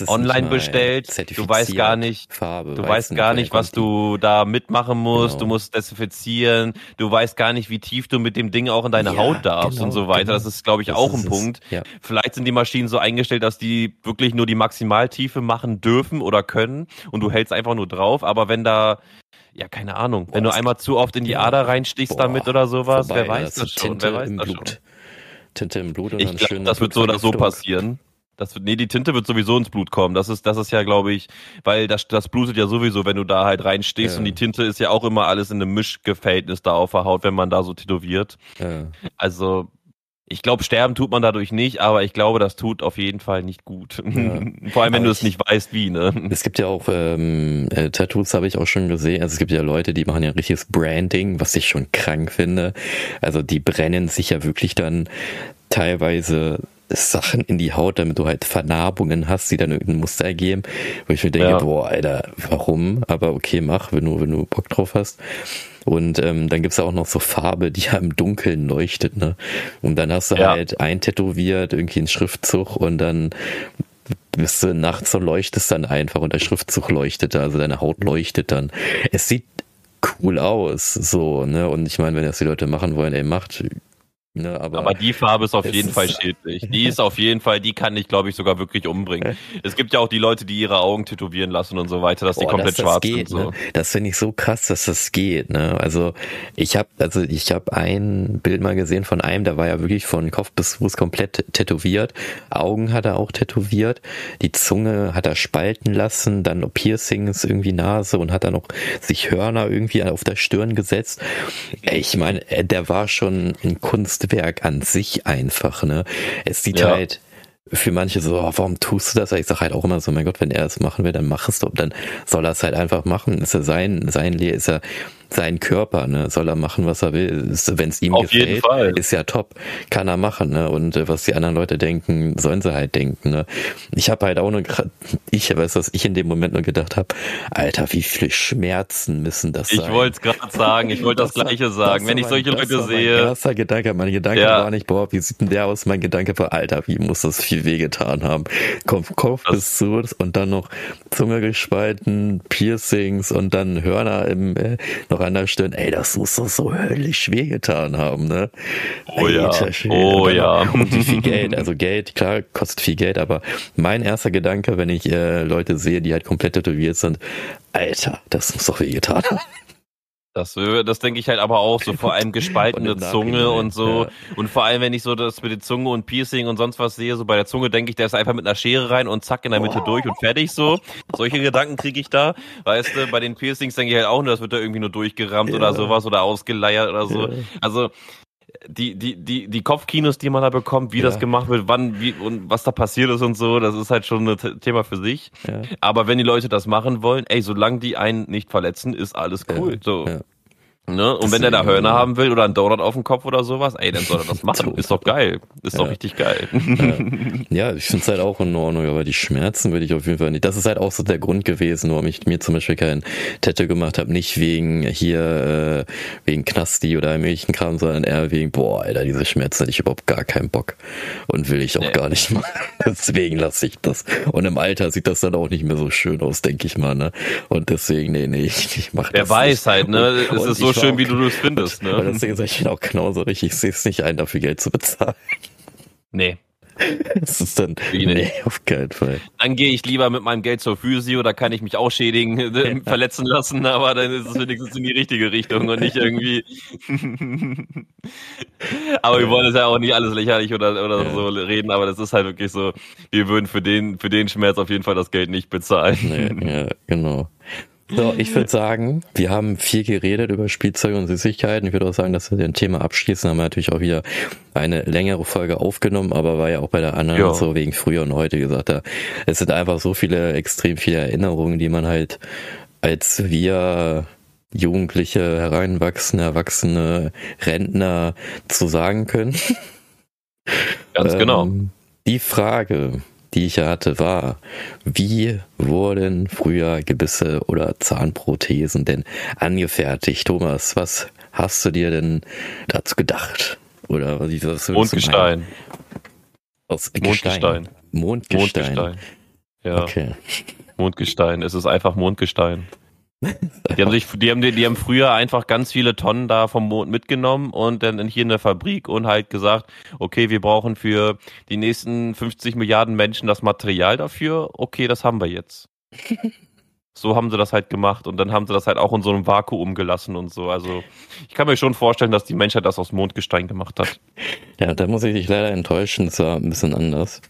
Online bestellt. Du weißt gar nicht, Farbe, du weißt gar nicht, was du da mitmachen musst. Genau. Du musst desinfizieren. Du weißt gar nicht, wie tief du mit dem Ding auch in deine ja, Haut darfst genau, und so weiter. Genau. Das ist, glaube ich, das auch ein Punkt. Ja. Vielleicht sind die Maschinen so eingestellt, dass die wirklich nur die Maximaltiefe machen dürfen oder können und du hältst einfach nur drauf. Aber wenn da ja, keine Ahnung. Boah, wenn du einmal zu oft in die Ader reinstichst boah, damit oder sowas, vorbei, wer weiß das, das schon, Tinte wer weiß das Blut. schon. Tinte im Blut und ich dann glaub, schön. Das wird so oder so passieren. Das wird, nee, die Tinte wird sowieso ins Blut kommen. Das ist, das ist ja, glaube ich, weil das, das blutet ja sowieso, wenn du da halt reinstehst ja. und die Tinte ist ja auch immer alles in einem Mischverhältnis da auf der Haut, wenn man da so tätowiert. Ja. Also, ich glaube, sterben tut man dadurch nicht, aber ich glaube, das tut auf jeden Fall nicht gut. Ja. Vor allem, wenn aber du es nicht weißt, wie, ne? Es gibt ja auch ähm, äh, Tattoos, habe ich auch schon gesehen. Also es gibt ja Leute, die machen ja ein richtiges Branding, was ich schon krank finde. Also die brennen sich ja wirklich dann teilweise Sachen in die Haut, damit du halt Vernarbungen hast, die dann irgendein Muster ergeben, wo ich mir denke, ja. boah, Alter, warum? Aber okay, mach, wenn du, wenn du Bock drauf hast. Und ähm, dann gibt's ja auch noch so Farbe, die ja im Dunkeln leuchtet, ne? Und dann hast du ja. halt eintätowiert, irgendwie einen Schriftzug und dann bist du nachts und leuchtest dann einfach und der Schriftzug leuchtet, also deine Haut leuchtet dann. Es sieht cool aus, so, ne? Und ich meine, wenn das die Leute machen wollen, ey, macht, Ne, aber, aber, die Farbe ist auf jeden Fall schädlich. Die ist auf jeden Fall, die kann dich, glaube ich, sogar wirklich umbringen. es gibt ja auch die Leute, die ihre Augen tätowieren lassen und so weiter, dass Boah, die komplett dass schwarz geht, sind. So. Ne? Das finde ich so krass, dass das geht. Ne? Also ich habe, also ich habe ein Bild mal gesehen von einem, der war ja wirklich von Kopf bis Fuß komplett tätowiert. Augen hat er auch tätowiert. Die Zunge hat er spalten lassen, dann Piercings irgendwie Nase und hat dann noch sich Hörner irgendwie auf der Stirn gesetzt. Ich meine, der war schon in Kunst Kunstwerk an sich einfach, ne? Es sieht ja. halt für manche so, oh, warum tust du das? Ich sage halt auch immer so, mein Gott, wenn er es machen will, dann mach es doch, dann soll er es halt einfach machen. Ist er sein, sein Lehr, ist er sein Körper, ne? Soll er machen, was er will. Wenn es ihm Auf gefällt, ist ja top. Kann er machen, ne? Und äh, was die anderen Leute denken, sollen sie halt denken, ne? Ich habe halt auch nur ich weiß, was ich in dem Moment nur gedacht habe, Alter, wie viele Schmerzen müssen das sein? Ich wollte es gerade sagen, ich wollte das, das, Gleiche sagen. Wenn ich solche mein, Leute sehe. Mein erster Gedanke, mein Gedanke ja. war nicht, boah, wie sieht denn der aus? Mein Gedanke war, Alter, wie muss das viel wehgetan haben? Kopf, Kopf bis zu und dann noch Zunge gespalten, Piercings und dann Hörner im äh, noch an der Stirn, ey, das muss doch so höllisch wehgetan haben, ne? Oh ey, ja, oh ja. Und wie viel Geld, also Geld, klar, kostet viel Geld, aber mein erster Gedanke, wenn ich äh, Leute sehe, die halt komplett tätowiert sind, Alter, das muss doch wehgetan haben. Das, das denke ich halt aber auch, so vor allem gespaltene Zunge und so. Ja. Und vor allem, wenn ich so das mit der Zunge und Piercing und sonst was sehe, so bei der Zunge denke ich, der ist einfach mit einer Schere rein und zack in der Mitte oh. durch und fertig so. Solche Gedanken kriege ich da. Weißt du, bei den Piercings denke ich halt auch nur, das wird da irgendwie nur durchgerammt ja. oder sowas oder ausgeleiert oder so. Ja. Also die, die, die, die Kopfkinos, die man da bekommt, wie ja. das gemacht wird, wann, wie und was da passiert ist und so, das ist halt schon ein Thema für sich. Ja. Aber wenn die Leute das machen wollen, ey, solange die einen nicht verletzen, ist alles cool. Ja. So. Ne? Und wenn der da Hörner haben will oder einen Donut auf dem Kopf oder sowas, ey, dann soll er das machen. ist doch geil. Ist ja. doch richtig geil. Ja, ja ich finde es halt auch in Ordnung, aber die Schmerzen würde ich auf jeden Fall nicht. Das ist halt auch so der Grund gewesen, warum ich mir zum Beispiel kein Tattoo gemacht habe. Nicht wegen hier, äh, wegen Knasti oder irgendwelchen Kram, sondern eher wegen, boah, Alter, diese Schmerzen hätte ich überhaupt gar keinen Bock. Und will ich auch nee. gar nicht machen. deswegen lasse ich das. Und im Alter sieht das dann auch nicht mehr so schön aus, denke ich mal, ne? Und deswegen, nee, nee, ich, ich mach das. Wer weiß nicht. halt, ne? Es ist so schön, wie du das findest. Ne? Weil deswegen sage ich auch genauso richtig. Ich sehe es nicht ein, dafür Geld zu bezahlen. Nee. Das ist dann, nee, auf keinen Fall. Dann gehe ich lieber mit meinem Geld zur Physio, da kann ich mich auch schädigen, ja. verletzen lassen, aber dann ist es wenigstens in die richtige Richtung und nicht irgendwie. aber wir wollen es ja auch nicht alles lächerlich oder, oder ja. so reden, aber das ist halt wirklich so, wir würden für den, für den Schmerz auf jeden Fall das Geld nicht bezahlen. Nee, ja, genau. So, ich würde sagen, wir haben viel geredet über Spielzeuge und Süßigkeiten. Ich würde auch sagen, dass wir den Thema abschließen. Haben wir natürlich auch wieder eine längere Folge aufgenommen, aber war ja auch bei der anderen ja. so wegen früher und heute gesagt. Da, es sind einfach so viele, extrem viele Erinnerungen, die man halt als wir Jugendliche, Hereinwachsende, Erwachsene, Rentner zu sagen können. Ganz genau. Ähm, die Frage, die ich hatte, war, wie wurden früher Gebisse oder Zahnprothesen denn angefertigt? Thomas, was hast du dir denn dazu gedacht? Oder was ist das? Mondgestein. Aus Mondgestein. Mondgestein. Mondgestein. Ja. Okay. Mondgestein. Es ist einfach Mondgestein. Die haben sich, die haben, die haben früher einfach ganz viele Tonnen da vom Mond mitgenommen und dann hier in der Fabrik und halt gesagt, okay, wir brauchen für die nächsten 50 Milliarden Menschen das Material dafür. Okay, das haben wir jetzt. So haben sie das halt gemacht und dann haben sie das halt auch in so einem Vakuum gelassen und so. Also ich kann mir schon vorstellen, dass die Menschheit das aus Mondgestein gemacht hat. Ja, da muss ich dich leider enttäuschen, es war ein bisschen anders.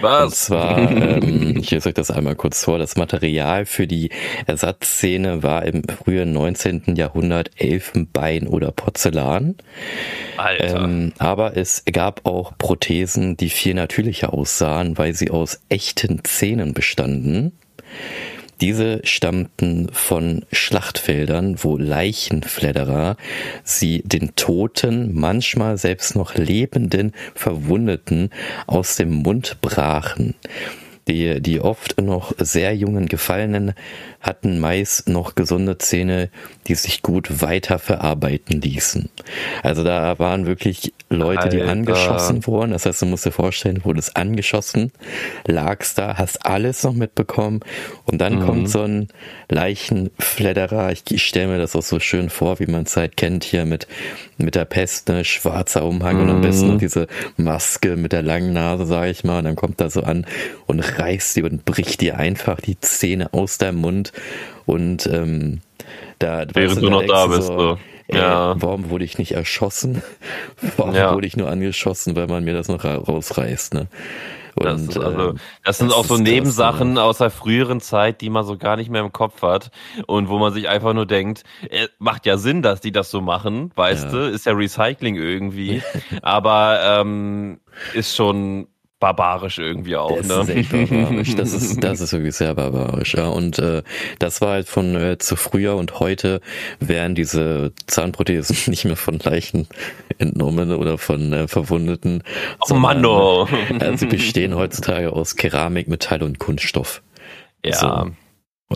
Was? Und zwar, ähm, ich lese euch das einmal kurz vor, das Material für die Ersatzszene war im frühen 19. Jahrhundert Elfenbein oder Porzellan. Alter. Ähm, aber es gab auch Prothesen, die viel natürlicher aussahen, weil sie aus echten Zähnen bestanden. Diese stammten von Schlachtfeldern, wo Leichenfledderer sie den Toten, manchmal selbst noch lebenden Verwundeten aus dem Mund brachen. Die, die oft noch sehr jungen Gefallenen hatten meist noch gesunde Zähne, die sich gut weiter verarbeiten ließen. Also da waren wirklich Leute, Alter. die angeschossen wurden. Das heißt, du musst dir vorstellen, du wurdest angeschossen, lagst da, hast alles noch mitbekommen und dann mhm. kommt so ein Leichenfledderer. Ich, ich stelle mir das auch so schön vor, wie man es halt kennt hier mit, mit der Pest, ne, schwarzer Umhang mhm. und am besten noch diese Maske mit der langen Nase, sage ich mal. Und dann kommt er so an und reißt dir und bricht dir einfach die Zähne aus deinem Mund und ähm, da während du, noch da bist. So, ey, ja. Warum wurde ich nicht erschossen? Warum ja. wurde ich nur angeschossen, weil man mir das noch rausreißt? Ne? Und, das, also, ähm, das sind das auch so Nebensachen das, aus der früheren Zeit, die man so gar nicht mehr im Kopf hat und wo man sich einfach nur denkt, äh, macht ja Sinn, dass die das so machen, weißt ja. du, ist ja Recycling irgendwie, aber ähm, ist schon barbarisch irgendwie auch. Das ne? ist echt barbarisch. Das ist, das ist wirklich sehr barbarisch. Ja. Und äh, das war halt von äh, zu früher und heute werden diese Zahnprothesen nicht mehr von Leichen entnommen oder von äh, Verwundeten. Oh Mann, oh. Äh, sie bestehen heutzutage aus Keramik, Metall und Kunststoff. Ja. So.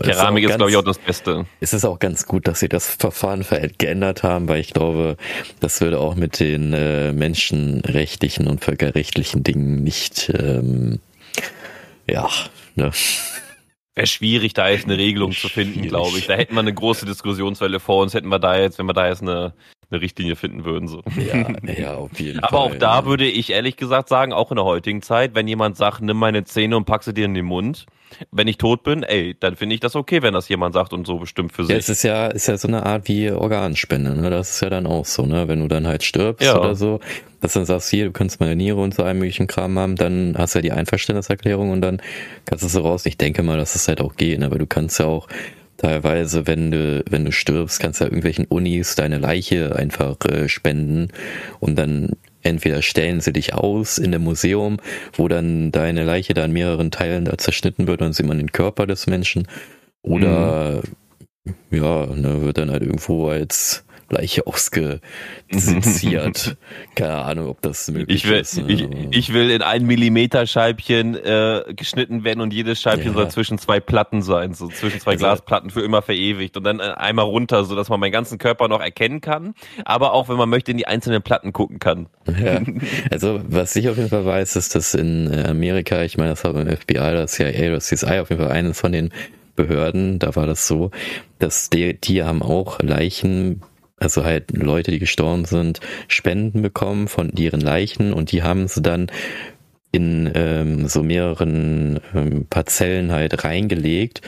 Keramik ist, ist glaube ich, auch das Beste. Es ist auch ganz gut, dass sie das Verfahren geändert haben, weil ich glaube, das würde auch mit den äh, menschenrechtlichen und völkerrechtlichen Dingen nicht, ähm, ja, ne. Wäre schwierig, da jetzt eine Regelung zu finden, glaube ich. Da hätten wir eine große Diskussionswelle vor uns, hätten wir da jetzt, wenn wir da jetzt eine, eine Richtlinie finden würden. So. Ja, ja, auf jeden Aber Fall. Aber auch da würde ich ehrlich gesagt sagen, auch in der heutigen Zeit, wenn jemand sagt, nimm meine Zähne und pack sie dir in den Mund, wenn ich tot bin, ey, dann finde ich das okay, wenn das jemand sagt und so bestimmt für sich. Ja, es ist ja, ist ja so eine Art wie Organspende, ne? Das ist ja dann auch so, ne? Wenn du dann halt stirbst ja. oder so, dass du dann sagst, hier, du kannst meine Niere und so einen möglichen Kram haben, dann hast du ja die Einverständniserklärung und dann kannst du so raus. Ich denke mal, dass es halt auch geht, aber du kannst ja auch teilweise, wenn du, wenn du stirbst, kannst du ja irgendwelchen Unis deine Leiche einfach äh, spenden und dann entweder stellen sie dich aus in dem Museum, wo dann deine Leiche da in mehreren Teilen da zerschnitten wird und sieht man den Körper des Menschen. Oder mhm. ja, ne, wird dann halt irgendwo als Leiche ausgeseziert. Keine Ahnung, ob das möglich ich will, ist. Ne? Ich, ich, will in ein Millimeter Scheibchen äh, geschnitten werden und jedes Scheibchen ja. soll zwischen zwei Platten sein, so zwischen zwei also, Glasplatten für immer verewigt und dann äh, einmal runter, so dass man meinen ganzen Körper noch erkennen kann, aber auch wenn man möchte in die einzelnen Platten gucken kann. Ja. Also was ich auf jeden Fall weiß, ist, dass in äh, Amerika, ich meine, das war beim FBI, das CIA, das CSI auf jeden Fall eines von den Behörden, da war das so, dass die, die haben auch Leichen also halt Leute, die gestorben sind, Spenden bekommen von ihren Leichen und die haben sie dann in ähm, so mehreren ähm, Parzellen halt reingelegt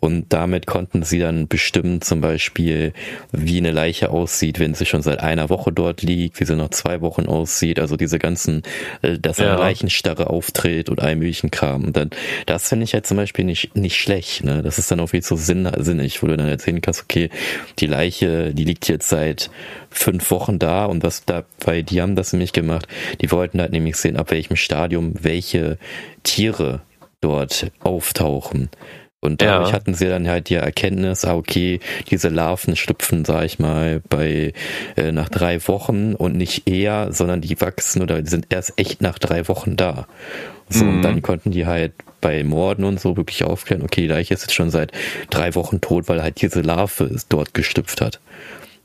und damit konnten sie dann bestimmen, zum Beispiel, wie eine Leiche aussieht, wenn sie schon seit einer Woche dort liegt, wie sie nach zwei Wochen aussieht. Also diese ganzen, äh, dass eine ja. Leichenstarre auftritt und all möglichen Kram. Und dann, das finde ich halt zum Beispiel nicht, nicht schlecht. Ne? Das ist dann auch viel sinn, sinnig, wo du dann erzählen kannst, okay, die Leiche, die liegt jetzt seit fünf Wochen da und was da, weil die haben das nämlich gemacht. Die wollten halt nämlich sehen, ab welchem Stadium welche Tiere dort auftauchen. Und dadurch ja. hatten sie dann halt die Erkenntnis, ah, okay, diese Larven schlüpfen, sag ich mal, bei äh, nach drei Wochen und nicht eher, sondern die wachsen oder die sind erst echt nach drei Wochen da. So, mhm. und dann konnten die halt bei Morden und so wirklich aufklären, okay, die Leiche ist jetzt schon seit drei Wochen tot, weil halt diese Larve dort gestüpft hat.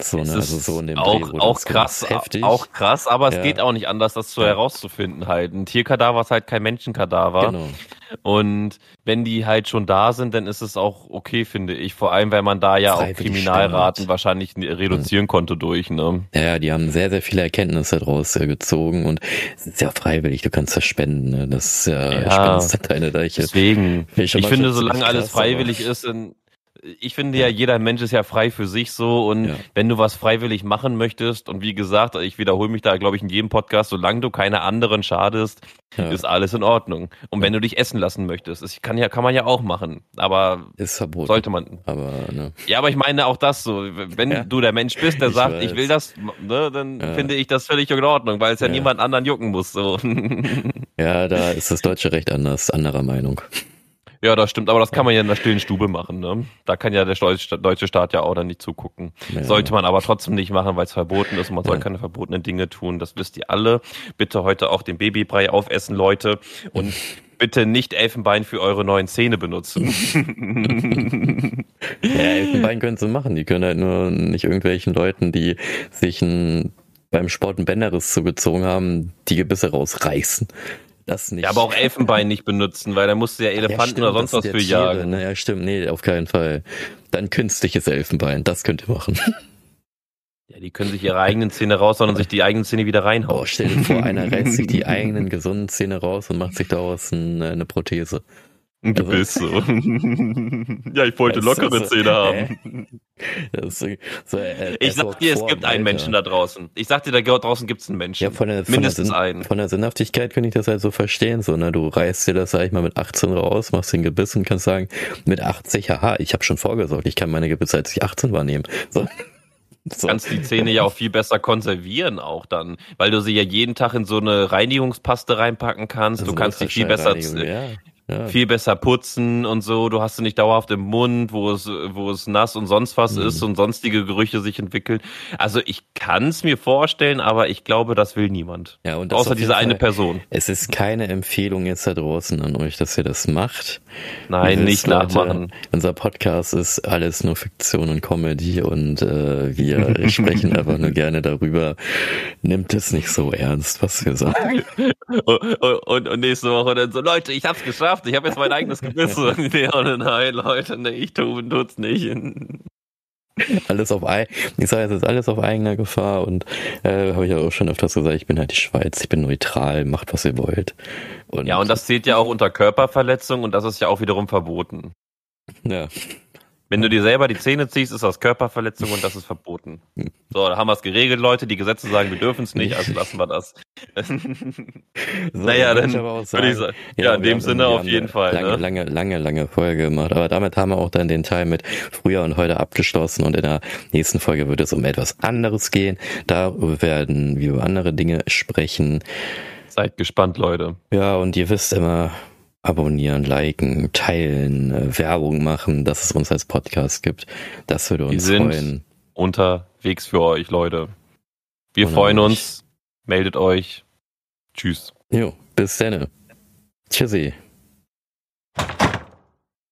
So, ne? also so in dem auch, Dreh, auch krass, heftig. auch krass, aber es ja. geht auch nicht anders, das so ja. herauszufinden halt. Ein Tierkadaver ist halt kein Menschenkadaver. Genau. Und wenn die halt schon da sind, dann ist es auch okay, finde ich. Vor allem, weil man da ja auch Kriminalraten wahrscheinlich reduzieren konnte durch, ne? Ja, die haben sehr, sehr viele Erkenntnisse daraus gezogen und es ist ja freiwillig, du kannst das spenden, ne? Das ist ja, ja spendest deine Leiche. Deswegen. Ich, ich finde, solange alles freiwillig ist, in, ich finde ja, jeder Mensch ist ja frei für sich so und ja. wenn du was freiwillig machen möchtest und wie gesagt, ich wiederhole mich da, glaube ich, in jedem Podcast, solange du keine anderen schadest, ja. ist alles in Ordnung. Und ja. wenn du dich essen lassen möchtest, das kann ja, kann man ja auch machen, aber ist verboten. Sollte man. Aber, ne. Ja, aber ich meine auch das so, wenn du der Mensch bist, der ich sagt, weiß. ich will das, ne, dann finde ich das völlig in Ordnung, weil es ja, niemand anderen jucken muss, so. Ja, da ist das deutsche Recht anders, anderer Meinung. Ja, das stimmt, aber das kann man ja in der stillen Stube machen. Ne? Da kann ja der deutsche Staat ja auch dann nicht zugucken. Ja. Sollte man aber trotzdem nicht machen, weil es verboten ist und man soll keine verbotenen Dinge tun. Das wisst ihr alle. Bitte heute auch den Babybrei aufessen, Leute. Und bitte nicht Elfenbein für eure neuen Zähne benutzen. ja, Elfenbein können sie machen. Die können halt nur nicht irgendwelchen Leuten, die sich ein, beim Sport ein Bänderriss zugezogen haben, die Gebisse rausreißen. Das nicht. Ja, aber auch Elfenbein nicht benutzen, weil da musst du ja Elefanten ja, stimmt, oder sonst was für Tiere, jagen. Naja, stimmt, nee, auf keinen Fall. Dann künstliches Elfenbein, das könnt ihr machen. Ja, die können sich ihre eigenen Zähne raushauen und sich die eigenen Zähne wieder reinhauen. Oh, stell dir vor, einer reißt sich die eigenen gesunden Zähne raus und macht sich daraus eine, eine Prothese. Ein also Gebiss so. ja, ich wollte lockere Zähne haben. So, so, äh, ich sag dir, es gibt einen Menschen da draußen. Ich sag dir, da draußen gibt es einen Menschen. Ja, von der, von Mindestens der einen. Von der Sinnhaftigkeit kann ich das halt so verstehen. So, ne? Du reißt dir das, sag ich mal, mit 18 raus, machst den Gebiss und kannst sagen, mit 80, haha, ich habe schon vorgesorgt, ich kann meine Gebisse, als ich 18 war, nehmen. So. So. kannst die Zähne ja auch viel besser konservieren auch dann, weil du sie ja jeden Tag in so eine Reinigungspaste reinpacken kannst. Also du kannst die viel besser, ja ja. viel besser putzen und so. Du hast sie nicht dauerhaft im Mund, wo es, wo es nass und sonst was mhm. ist und sonstige Gerüche sich entwickeln. Also ich kann es mir vorstellen, aber ich glaube, das will niemand. Ja, und Außer diese eine Person. Es ist keine Empfehlung jetzt da draußen an euch, dass ihr das macht. Nein, nicht Leute, nachmachen. Unser Podcast ist alles nur Fiktion und Comedy und äh, wir sprechen einfach nur gerne darüber. Nimmt es nicht so ernst, was wir sagen. und, und, und nächste Woche dann so, Leute, ich hab's geschafft geschafft. Ich habe jetzt mein eigenes Gebiss. nein, Leute, nee, ich tue tut's nicht. alles auf ich sage jetzt alles auf eigener Gefahr und äh, habe ich auch schon öfters gesagt, ich bin halt die Schweiz, ich bin neutral, macht was ihr wollt. Und ja, und das zählt ja auch unter Körperverletzung und das ist ja auch wiederum verboten. Ja. Wenn du dir selber die Zähne ziehst, ist das Körperverletzung und das ist verboten. So, da haben wir es geregelt, Leute. Die Gesetze sagen, wir dürfen es nicht, also lassen wir das. so, naja, dann würde ich sagen, ja, ja in dem Sinne auf jeden Fall. Lange, ne? lange, lange, lange Folge gemacht. Aber damit haben wir auch dann den Teil mit früher und heute abgeschlossen und in der nächsten Folge wird es um etwas anderes gehen. Da werden wir über andere Dinge sprechen. Seid gespannt, Leute. Ja, und ihr wisst immer, abonnieren, liken, teilen, äh, Werbung machen, dass es uns als Podcast gibt. Das würde uns Wir sind freuen. Unterwegs für euch, Leute. Wir Und freuen uns. Meldet euch. Tschüss. Jo, bis dann. Tschüssi.